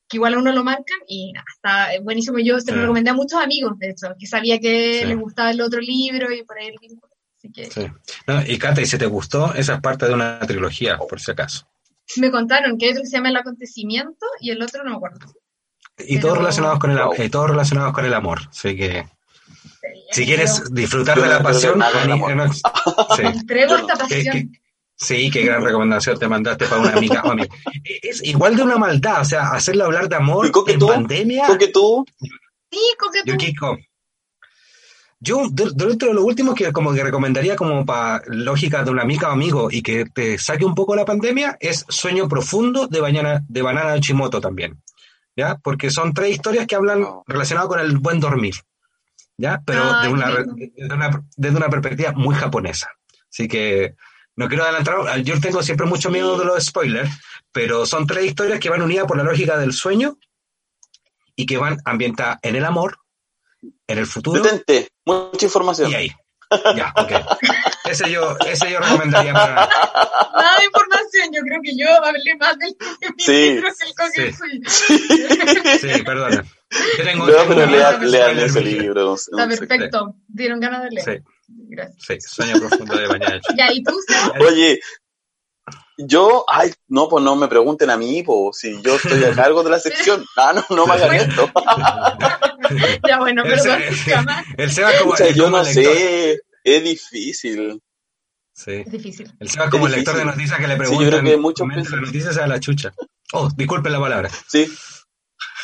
que igual a uno lo marcan y nada, está buenísimo. Yo se lo Sí. recomendé a muchos amigos, de hecho, que sabía que Sí. les gustaba el otro libro y por ahí el vínculo. Así que Sí. No, y Cata, y si te gustó, esa es parte de una trilogía, por si acaso. me contaron que hay otro que se llama El Acontecimiento y el otro no me acuerdo. Y Pero- todos relacionados con el y todos relacionados con el amor. Así que si quieres disfrutar de la pasión, sí. Entrego esta ¿Qué- pasión. qué- Sí, qué gran recomendación te mandaste para una amiga o amigo. Es igual de una maldad, o sea, hacerle hablar de amor ¿Y con que en pandemia. Porque tú, Sí, coqueto. Yo, Kiko. Yo, de- dentro de lo último que como que recomendaría como para lógica de una amiga o amigo y que te saque un poco la pandemia es Sueño Profundo de, Banana, de Banana Chimoto también. ¿Ya? Porque son tres historias que hablan relacionadas con el buen dormir. ¿Ya? Pero Ay, de, una, desde una, desde una perspectiva muy japonesa. Así que no quiero adelantar, yo tengo siempre mucho miedo de los spoilers, pero son tres historias que van unidas por la lógica del sueño y que van ambientadas en el amor, en el futuro detente, mucha información. y ahí. Ya, ok. Ese yo, ese yo recomendaría para. Nada de información, yo creo que yo hablé más del Sí, libro que el coque sí. suyo. Sí, perdona. Yo tengo, No, pero lea- lean ese libro. Está perfecto. Dieron ganas de leer. Sí, Gracias. sí, sueño profundo de mañana. Ya, ¿y tú? Oye, yo, ay, no, pues no me pregunten a mí, pues, si yo estoy a cargo de la sección. Ah, no, no me hagan esto. Ya, bueno, El perdón. El Seba como, O sea, yo como no lector. sé, es difícil. Sí. Es difícil. El Seba como Es lector de noticias que le Sí, yo preguntan. creo que muchos las noticias a la chucha. Oh, disculpen la palabra. Sí.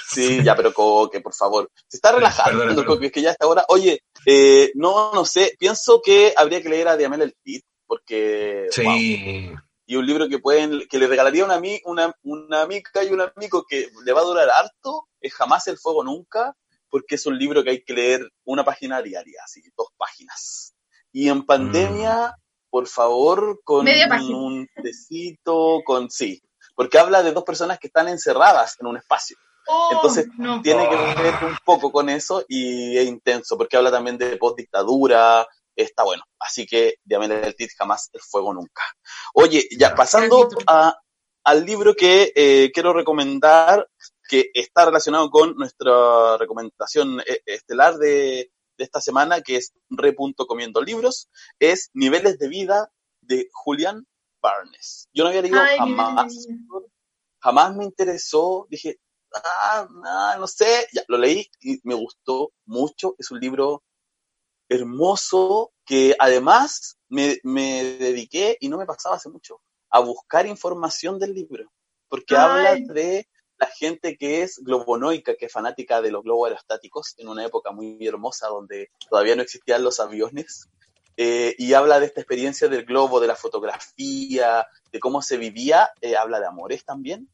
Sí, ya, pero Coque, por favor. Se está relajando, perdona, perdona. Coque, es que ya hasta ahora. Oye, eh, no, no sé, pienso que habría que leer a Diamel el Tit, porque. Sí. wow, y un libro que pueden, que le regalaría a una, una, una amiga y un amigo que le va a durar harto, es Jamás el Fuego Nunca, porque es un libro que hay que leer una página diaria, así, dos páginas. Y en pandemia, por favor, con un tecito, con sí, porque habla de dos personas que están encerradas en un espacio. Oh, Entonces, no. Tiene que ver un poco con eso y es intenso, porque habla también de postdictadura, está bueno. Así que Diamela del Tit jamás el fuego nunca. Oye, ya pasando a, al libro que eh, quiero recomendar, que está relacionado con nuestra recomendación eh, estelar de, de esta semana, que es Re.comiendo libros, es Niveles de Vida de Julian Barnes. Yo no había leído Ay, jamás, jamás me interesó, dije, ah, ah, no sé, ya lo leí y me gustó mucho, es un libro hermoso que además me, me dediqué, y no me pasaba hace mucho, a buscar información del libro, porque Ay. habla de la gente que es globonoica, que es fanática de los globos aerostáticos, en una época muy hermosa donde todavía no existían los aviones, eh, y habla de esta experiencia del globo, de la fotografía, de cómo se vivía, eh, habla de amores también,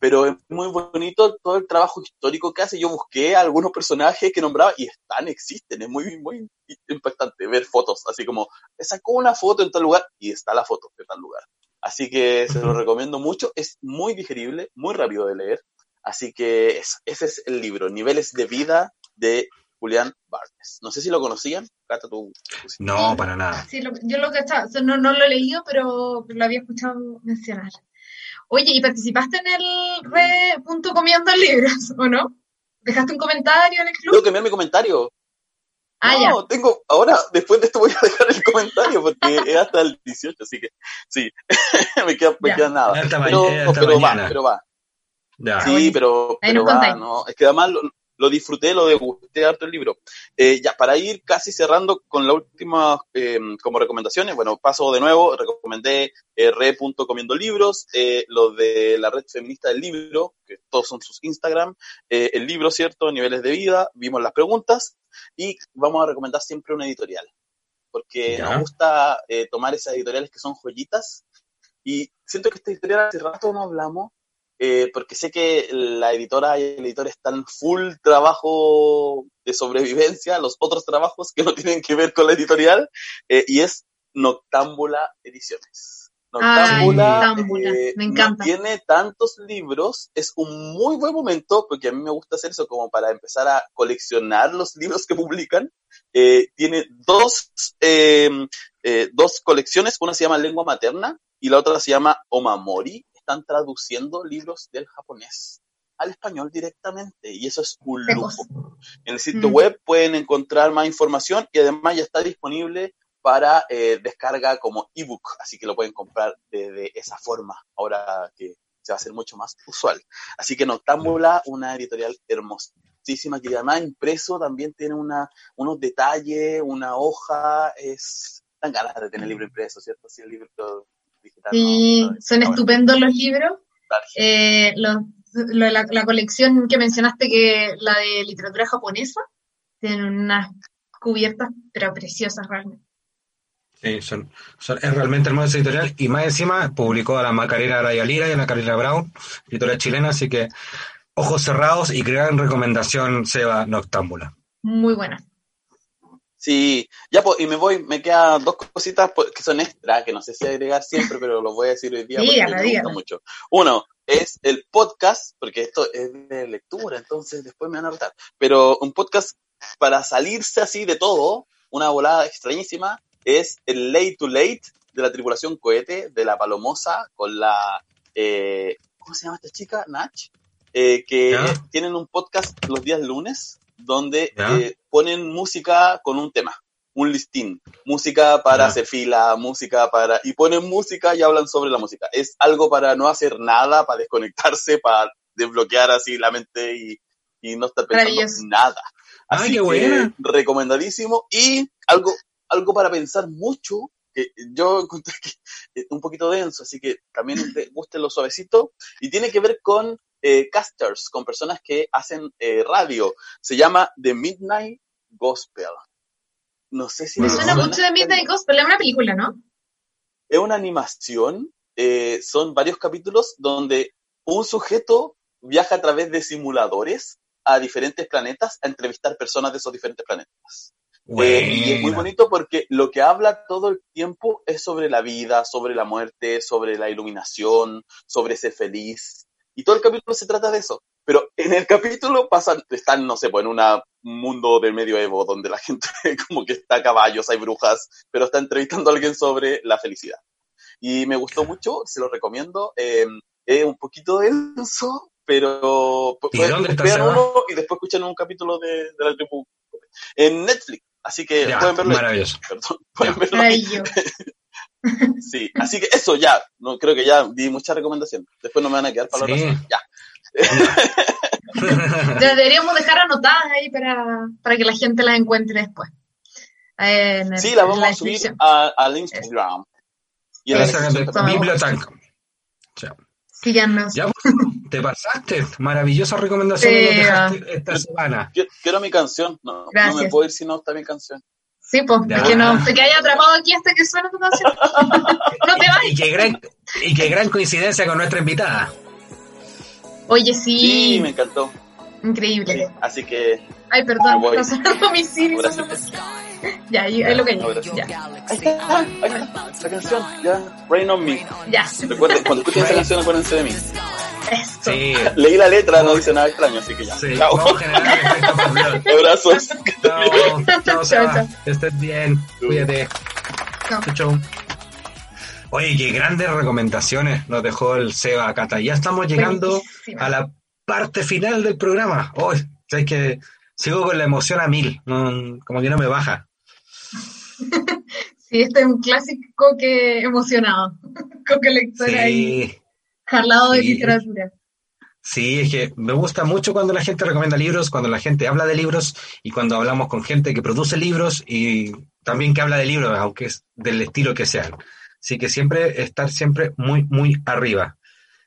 pero es muy bonito todo el trabajo histórico que hace. Yo busqué a algunos personajes que nombraba y están, existen, es muy, muy impactante ver fotos, así como, sacó una foto en tal lugar y está la foto de tal lugar. Así que se lo recomiendo mucho, es muy digerible, muy rápido de leer, así que eso, ese es el libro, Niveles de Vida de Julián Barnes. No sé si lo conocían, Cata, tú. tú sí. No, para nada. Sí, lo- yo lo o sea, no, no lo he leído, pero lo había escuchado mencionar. Oye, ¿y participaste en el re punto comiendo libros, o no? ¿Dejaste un comentario en el Tengo club? que enviar mi comentario. Ah, no, tengo, ahora, después de esto voy a dejar el comentario porque es hasta el 18, así que sí, me queda, me Ya. queda nada. Hasta Pero, pero va, pero va. Ya. Sí, pero, pero va, contáis. ¿no? Es que además lo, lo disfruté, lo degusté harto el libro. Eh, ya, para ir casi cerrando con las últimas eh, como recomendaciones, bueno, paso de nuevo, recomendé eh, libros, eh, los de la red feminista del libro, que todos son sus Instagram, el libro, ¿cierto? Niveles de vida, vimos las preguntas y vamos a recomendar siempre una editorial, porque Ya. nos gusta tomar esas editoriales que son joyitas y siento que esta editorial hace rato no hablamos, eh, porque sé que la editora y el editor están full trabajo de sobrevivencia, los otros trabajos que no tienen que ver con la editorial, eh, y es Noctámbula Ediciones. Ay, Noctámbula, Noctámbula, eh, me no encanta. tiene tantos libros, es un muy buen momento, porque a mí me gusta hacer eso como para empezar a coleccionar los libros que publican. Eh, tiene dos, eh, eh, dos colecciones, una se llama Lengua Materna y la otra se llama Omamori. Están traduciendo libros del japonés al español directamente y eso es un lujo. En el sitio Mm. web pueden encontrar más información y además ya está disponible para eh, descarga como ebook, así que lo pueden comprar desde esa forma, ahora que se va a hacer mucho más usual. Así que Noctámbula, una editorial hermosísima que además impreso también tiene una, unos detalles, una hoja, es dan ganas de tener libro impreso, ¿cierto? Si el libro digital no- Sí, no- son estupendos los libros. Eh, los- lo- la, la colección que mencionaste, que la de literatura japonesa, tiene unas cubiertas, pero preciosas realmente. Sí, son, son- es realmente hermosa esa editorial y más encima publicó a la Macarena Araya Lira y a la Carolina Brown, editorial chilena, así que ojos cerrados y gran recomendación Seba Noctámbula. Muy buena. Sí, ya pues, y me voy, me quedan dos cositas pues, que son extra, que no sé si agregar siempre, pero lo voy a decir hoy día porque me gusta mucho. Uno, es el podcast, porque esto es de lectura, entonces después me van a rotar, pero un podcast para salirse así de todo, una volada extrañísima, es el Late to Late de la tripulación cohete de la Palomosa con la, eh, ¿cómo se llama esta chica? Nach, eh, que Ya. tienen un podcast los días lunes donde eh, ponen música con un tema, un listín, música para Ya. hacer fila, música para... y ponen música y hablan sobre la música. Es algo para no hacer nada, para desconectarse, para desbloquear así la mente y, y no estar pensando Maravilloso. nada. Ay, Así qué que buena. recomendadísimo y algo, algo para pensar mucho, que yo encontré que es un poquito denso, así que también te guste lo suavecito, y tiene que ver con eh, casters, con personas que hacen eh, radio. Se llama The Midnight Gospel. No sé si Me suena mucho de Midnight Gospel, es una película, ¿no? es una animación, eh, son varios capítulos donde un sujeto viaja a través de simuladores a diferentes planetas a entrevistar personas de esos diferentes planetas. Eh, y es muy bonito porque lo que habla todo el tiempo es sobre la vida, sobre la muerte, sobre la iluminación, sobre ser feliz. Y todo el capítulo se trata de eso. Pero en el capítulo pasan, están, no sé, pues en una mundo del medioevo donde la gente como que está a caballos, hay brujas, pero está entrevistando a alguien sobre la felicidad. Y me gustó mucho, se lo recomiendo. Eh, es un poquito denso, pero ¿Y dónde está vean uno y después escuchan un capítulo de, de la tribu. En Netflix, así que Ya, pueden verlo. maravilloso. Perdón, pueden Ya. verlo. Maravilloso. Sí, así que eso ya, no creo que ya di muchas recomendaciones. Después no me van a quedar para la Sí. Ya. Deberíamos dejar anotadas ahí para, para que la gente las encuentre después. En Sí, la en vamos a subir a- al Instagram. Y en la. Bibliotank. Ya. Síganos. Ya, te pasaste. Sí, nos dejaste esta semana. Quiero, quiero mi canción. No, me puedo ir si no está mi canción. Sí, pues, que no te quedas atrapado aquí hasta que suene tu canción. no te Y vayas. qué gran, y qué gran coincidencia con nuestra invitada. Oye, sí, Sí, me encantó. Sí, increíble. así que Ay, perdón, Me voy. está sonando mi Siri. Sí. Ya, ahí, ahí lo que Ahora ya. sí. Ahí está, ahí está, esa canción, ya, Rain on Me. ya. Recuerden, cuando escuchen esa canción, acuérdense de mí. Esto. Sí, Leí la letra, no dice nada extraño, así que ya. sí. Chao. Abrazos. Chao, chao, Chao, chao. Que estés bien. Cuídate. Chao. Chau. Oye, qué grandes recomendaciones nos dejó el Seba Cata. Ya estamos llegando a la parte final del programa. Hoy, es que sigo con la emoción a mil. no- como que no me baja. Sí, este es un clásico que emocionado. Con que lector ahí, Sí, jalado de Sí. literatura. sí, es que me gusta mucho cuando la gente recomienda libros, cuando la gente habla de libros y cuando hablamos con gente que produce libros y también que habla de libros, aunque es del estilo que sean. Así que siempre estar siempre muy, muy arriba.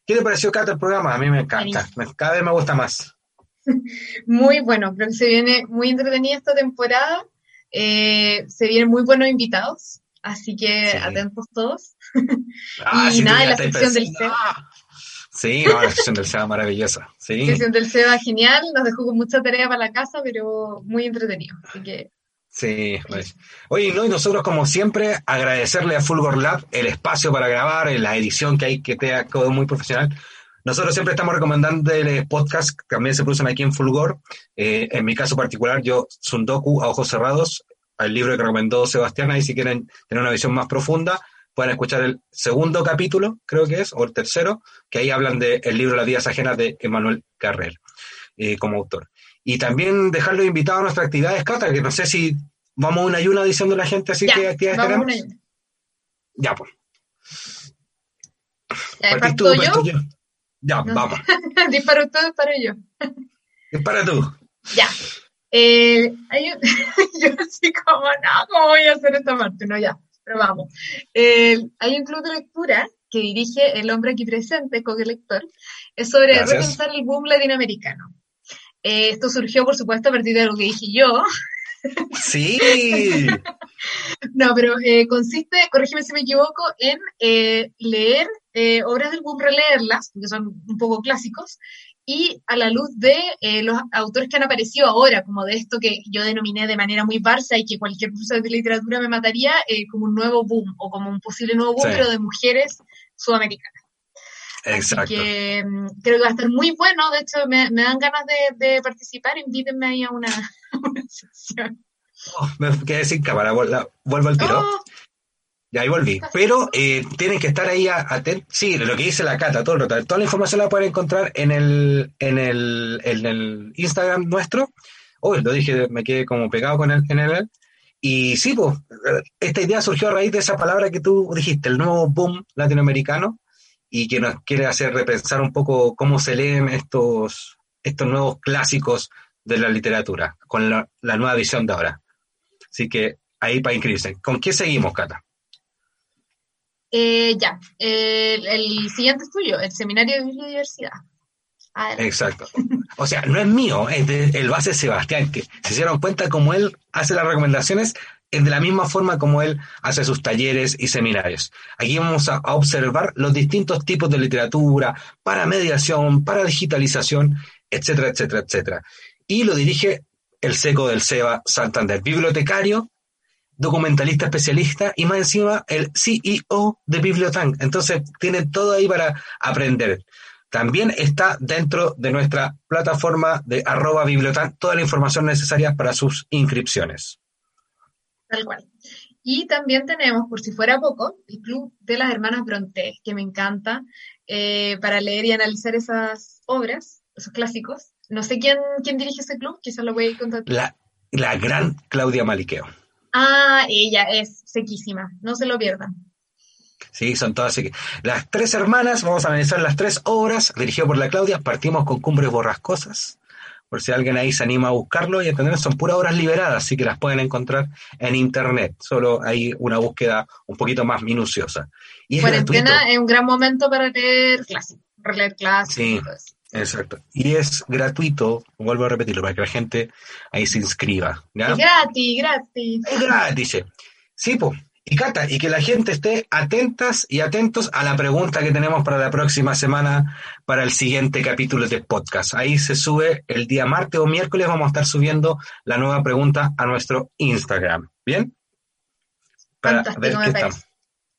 ¿Qué te pareció, Cata, el programa? A mí me encanta. Cada vez me gusta más. Muy bueno, creo que se viene muy entretenida esta temporada. Eh, se vienen muy buenos invitados, así que Sí. atentos todos. Ah, Y nada, la sección del Ah. Sí, no, la sección del SEA maravillosa. Sí. Sesión del SEBA genial, nos dejó con mucha tarea para la casa, pero muy entretenido. Así que Sí, pues. Oye, no, y nosotros como siempre agradecerle a Fulgor Lab el espacio para grabar, eh, la edición que hay que te ha quedado muy profesional. Nosotros siempre estamos recomendando el podcast que también se producen aquí en Fulgor. Eh, en mi caso particular, yo Sundoku a ojos cerrados, el libro que recomendó Sebastián, ahí si quieren tener una visión más profunda, pueden escuchar el segundo capítulo, creo que es, o el tercero, que ahí hablan del libro Las vidas ajenas de Emmanuel Carrer eh, como autor. Y también dejarlos invitados a nuestras actividades, Cata, que no sé si vamos una y una diciendo a la gente así ya, qué actividades vamos tenemos. una y una. Ya, pues. Ya, tú, ¿Parto parto yo? yo. Ya, No. vamos. ¿Disparo o disparo yo? Dispara tú. Ya. Eh, hay un- yo así como, no, ¿cómo voy a hacer esta parte? No, ya, pero vamos. Eh, hay un club de lectura que dirige el hombre aquí presente, co-lector, es sobre Gracias. repensar el boom latinoamericano. Eh, esto surgió, por supuesto, a partir de algo que dije yo. Sí. No, pero eh, consiste, corrígeme si me equivoco, en eh, leer eh, obras del boom, releerlas, porque son un poco clásicos, y a la luz de eh, los autores que han aparecido ahora, como de esto que yo denominé de manera muy barça y que cualquier profesor de literatura me mataría, eh, como un nuevo boom, o como un posible nuevo boom, Sí. pero de mujeres sudamericanas. Exacto. Así que mm, creo que va a estar muy bueno, de hecho me, me dan ganas de, de participar, invítenme ahí a una, a una sesión. Oh, me quedé sin cámara, vuel- vuelvo al tiro. Oh, Ya ahí volví. Pero eh, tienen que estar ahí atentos. Sí, lo que dice la Cata, todo el rato. Toda la información la pueden encontrar en el, en el, en el Instagram nuestro. Uy, lo dije, me quedé como pegado con el, en el. Y sí, pues, esta idea surgió a raíz de esa palabra que tú dijiste, el nuevo boom latinoamericano, y que nos quiere hacer repensar un poco cómo se leen estos, estos nuevos clásicos de la literatura, con la, la nueva visión de ahora. Así que ahí para inscribirse. ¿Con qué seguimos, Cata? Eh, ya, el, el siguiente es tuyo, el Seminario de Bibliodiversidad. Adelante. Exacto. O sea, no es mío, es de- el base Sebastián, que se dieron cuenta como él hace las recomendaciones, es de la misma forma como él hace sus talleres y seminarios. Aquí vamos a, observar los distintos tipos de literatura, para mediación, para digitalización, etcétera, etcétera, etcétera. Y lo dirige el seco del Seba Santander, bibliotecario, documentalista especialista y más encima el CEO de Bibliotank. Entonces tiene todo ahí para aprender. También está dentro de nuestra plataforma de arroba bibliotan toda la información necesaria para sus inscripciones. Tal cual. Y también tenemos, por si fuera poco, el Club de las Hermanas Bronte, que me encanta, eh, para leer y analizar esas obras, esos clásicos. No sé quién, quién dirige ese club, quizás lo voy a contar. La, la gran Claudia Maliqueo. Ah, ella es sequísima, no se lo pierdan. Sí, son todas así. Las tres hermanas, vamos a analizar las tres obras, dirigido por la Claudia. Partimos con Cumbres Borrascosas, por si alguien ahí se anima a buscarlo y entender, son puras obras liberadas, así que las pueden encontrar en internet. Solo hay una búsqueda un poquito más minuciosa. Y es Cuarentena gratuito. es un gran momento para leer clásicos, releer clásicos. Sí. Exacto. Y es gratuito, vuelvo a repetirlo, para que la gente ahí se inscriba. ¿ya? Es gratis, gratis. Es gratis. Sí, pues. Y Cata, y que la gente esté atentas y atentos a la pregunta que tenemos para la próxima semana, para el siguiente capítulo de podcast. Ahí se sube el día martes o miércoles, vamos a estar subiendo la nueva pregunta a nuestro Instagram. ¿Bien? Para Fantástico, ver qué estamos.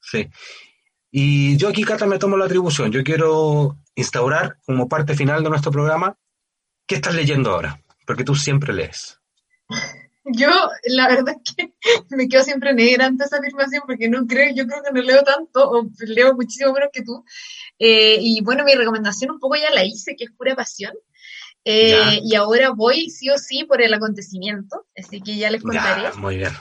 Sí. Y yo aquí, Cata, me tomo la atribución. Yo quiero instaurar como parte final de nuestro programa, ¿qué estás leyendo ahora? Porque tú siempre lees. Yo, la verdad es que me quedo siempre negra ante esa afirmación porque no creo, yo creo que no leo tanto o leo muchísimo menos que tú. Eh, y bueno, mi recomendación un poco ya la hice, que es pura pasión. Eh, y ahora voy sí o sí por el acontecimiento, así que ya les contaré. Ya, muy bien.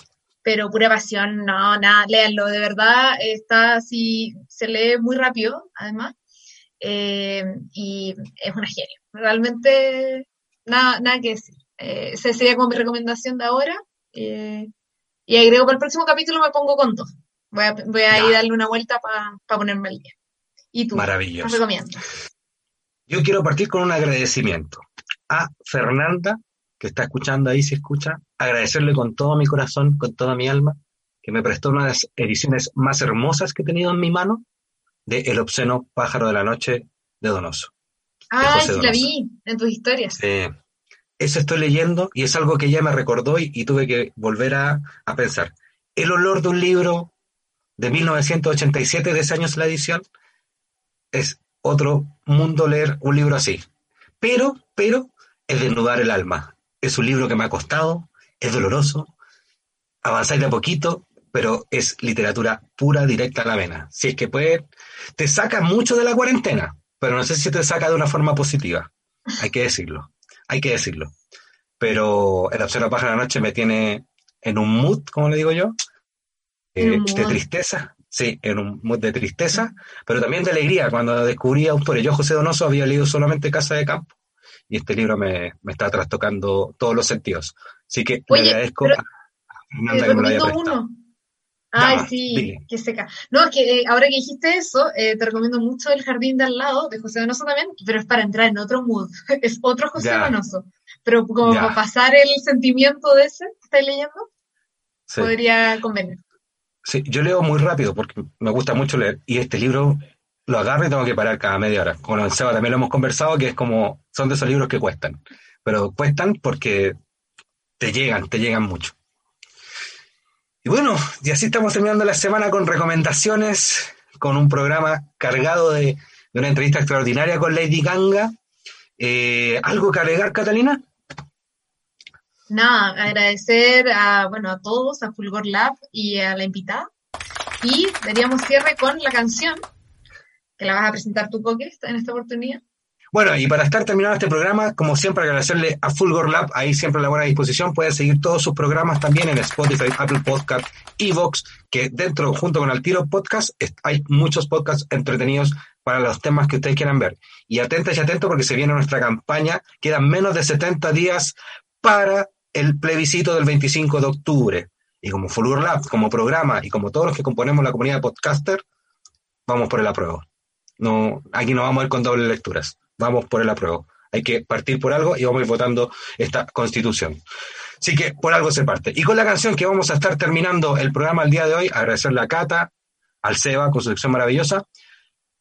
Pero pura pasión, no, nada, léanlo, de verdad, está así, se lee muy rápido, además, eh, y es una genio. Realmente, nada, nada que decir. Eh, esa sería como mi recomendación de ahora. eh, y agrego para el próximo capítulo me pongo con dos. Voy a, voy a ir a darle una vuelta para ponerme al día. ¿Y tú? ¿Qué Maravilloso. recomiendas? Yo quiero partir con un agradecimiento a Fernanda, que está escuchando ahí, si escucha, agradecerle con todo mi corazón, con toda mi alma, que me prestó una de las ediciones más hermosas que he tenido en mi mano de El obsceno pájaro de la noche de Donoso. José sí, la vi en tus historias. Eh, eso estoy leyendo y es algo que ella me recordó y, tuve que volver a, a pensar. El olor de un libro de 1987, de ese año es la edición, es otro mundo leer un libro así. Pero, pero, es desnudar el alma. Es un libro que me ha costado, es doloroso, avanzáis de a poquito, pero es literatura pura, directa a la vena. Si es que puede, te saca mucho de la cuarentena, pero no sé si te saca de una forma positiva. Hay que decirlo, hay que decirlo. Pero el observa pájaro de la noche me tiene en un mood, como le digo yo, eh, de tristeza, sí, en un mood de tristeza, pero también de alegría cuando descubrí autores. Yo, José Donoso, había leído solamente Casa de Campo y este libro me, me está trastocando todos los sentidos. Así que Oye, le agradezco pero- a Fernanda que me lo haya prestado. uno. Ay, sí, dile. que seca. No, es que eh, ahora que dijiste eso, eh, te recomiendo mucho El Jardín de al lado, de José Donoso también, pero es para entrar en otro mood. Es otro José Ya. Donoso. Pero como Ya. para pasar el sentimiento de ese que estáis leyendo, Sí. podría convenir. Sí, yo leo muy rápido porque me gusta mucho leer y este libro lo agarro y tengo que parar cada media hora. Con el Seba también lo hemos conversado que es como, son de esos libros que cuestan, pero cuestan porque te llegan, te llegan mucho. Y bueno, y así estamos terminando la semana con recomendaciones, con un programa cargado de, una entrevista extraordinaria con Lady Ganga. Eh, ¿Algo que agregar, Catalina? Nada, agradecer a, bueno, a todos, a Fulgor Lab y a la invitada. Y daríamos cierre con la canción que la vas a presentar tú, Coque, en esta oportunidad. Bueno, y para estar terminando este programa, como siempre, agradecerle a Fulgor Lab, ahí siempre a la buena disposición. Pueden seguir todos sus programas también en Spotify, Apple Podcast, Evox, que dentro, junto con el Tiro Podcast, hay muchos podcasts entretenidos para los temas que ustedes quieran ver. Y atentas y atentos porque se viene nuestra campaña. Quedan menos de 70 días para el plebiscito del 25 de octubre. Y como Fulgor Lab, como programa y como todos los que componemos la comunidad de podcaster, vamos por el apruebo. No, aquí no vamos a ir con dobles lecturas. Vamos por el apruebo. Hay que partir por algo y vamos a ir votando esta constitución. Así que por algo se parte. Y con la canción que vamos a estar terminando el programa el día de hoy, agradecerle a Cata, al Seba con su sección maravillosa.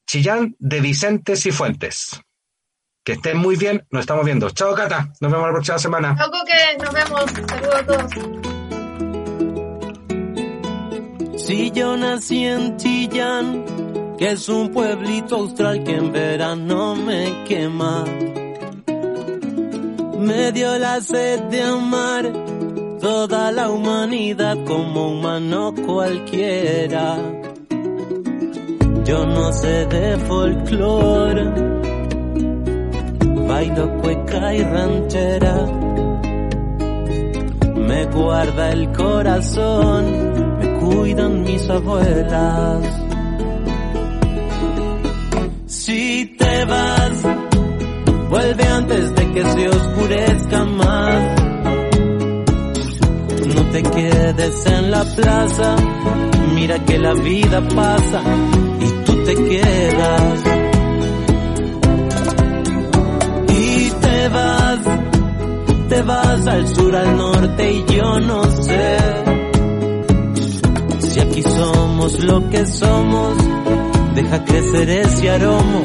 Chillán de Vicente Cifuentes. Que estén muy bien, nos estamos viendo. Chao Cata, nos vemos la próxima semana. Chao, Coque, nos vemos. Saludos a todos. Si yo nací en Chillán, que es un pueblito austral que en verano me quema. Me dio la sed de amar toda la humanidad como humano cualquiera. Yo no sé de folclore, bailo cueca y ranchera. Me guarda el corazón, me cuidan mis abuelas. Si te vas, vuelve antes de que se oscurezca más. No te quedes en la plaza, mira que la vida pasa y tú te quedas. Y te vas, te vas al sur, al norte y yo no sé. Si aquí somos lo que somos, deja crecer ese aroma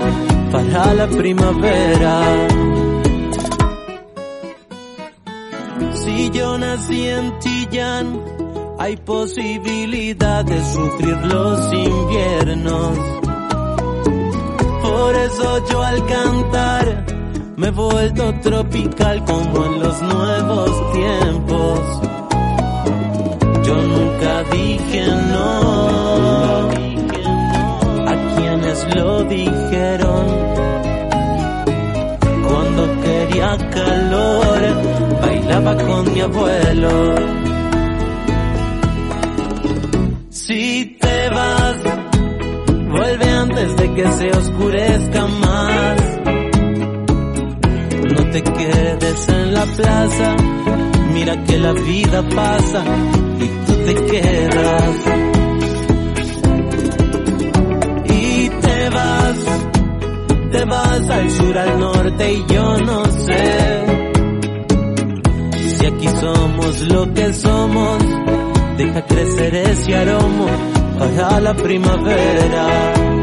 para la primavera. Si yo nací en Chillán, hay posibilidad de sufrir los inviernos. Por eso yo al cantar me he vuelto tropical como en los nuevos tiempos. Yo nunca dije no lo dijeron. Cuando quería calor, bailaba con mi abuelo. Si te vas, vuelve antes de que se oscurezca más. No te quedes en la plaza, mira que la vida pasa y tú te quedas. Al sur, al norte y yo no sé. Si aquí somos lo que somos, deja crecer ese aroma para la primavera.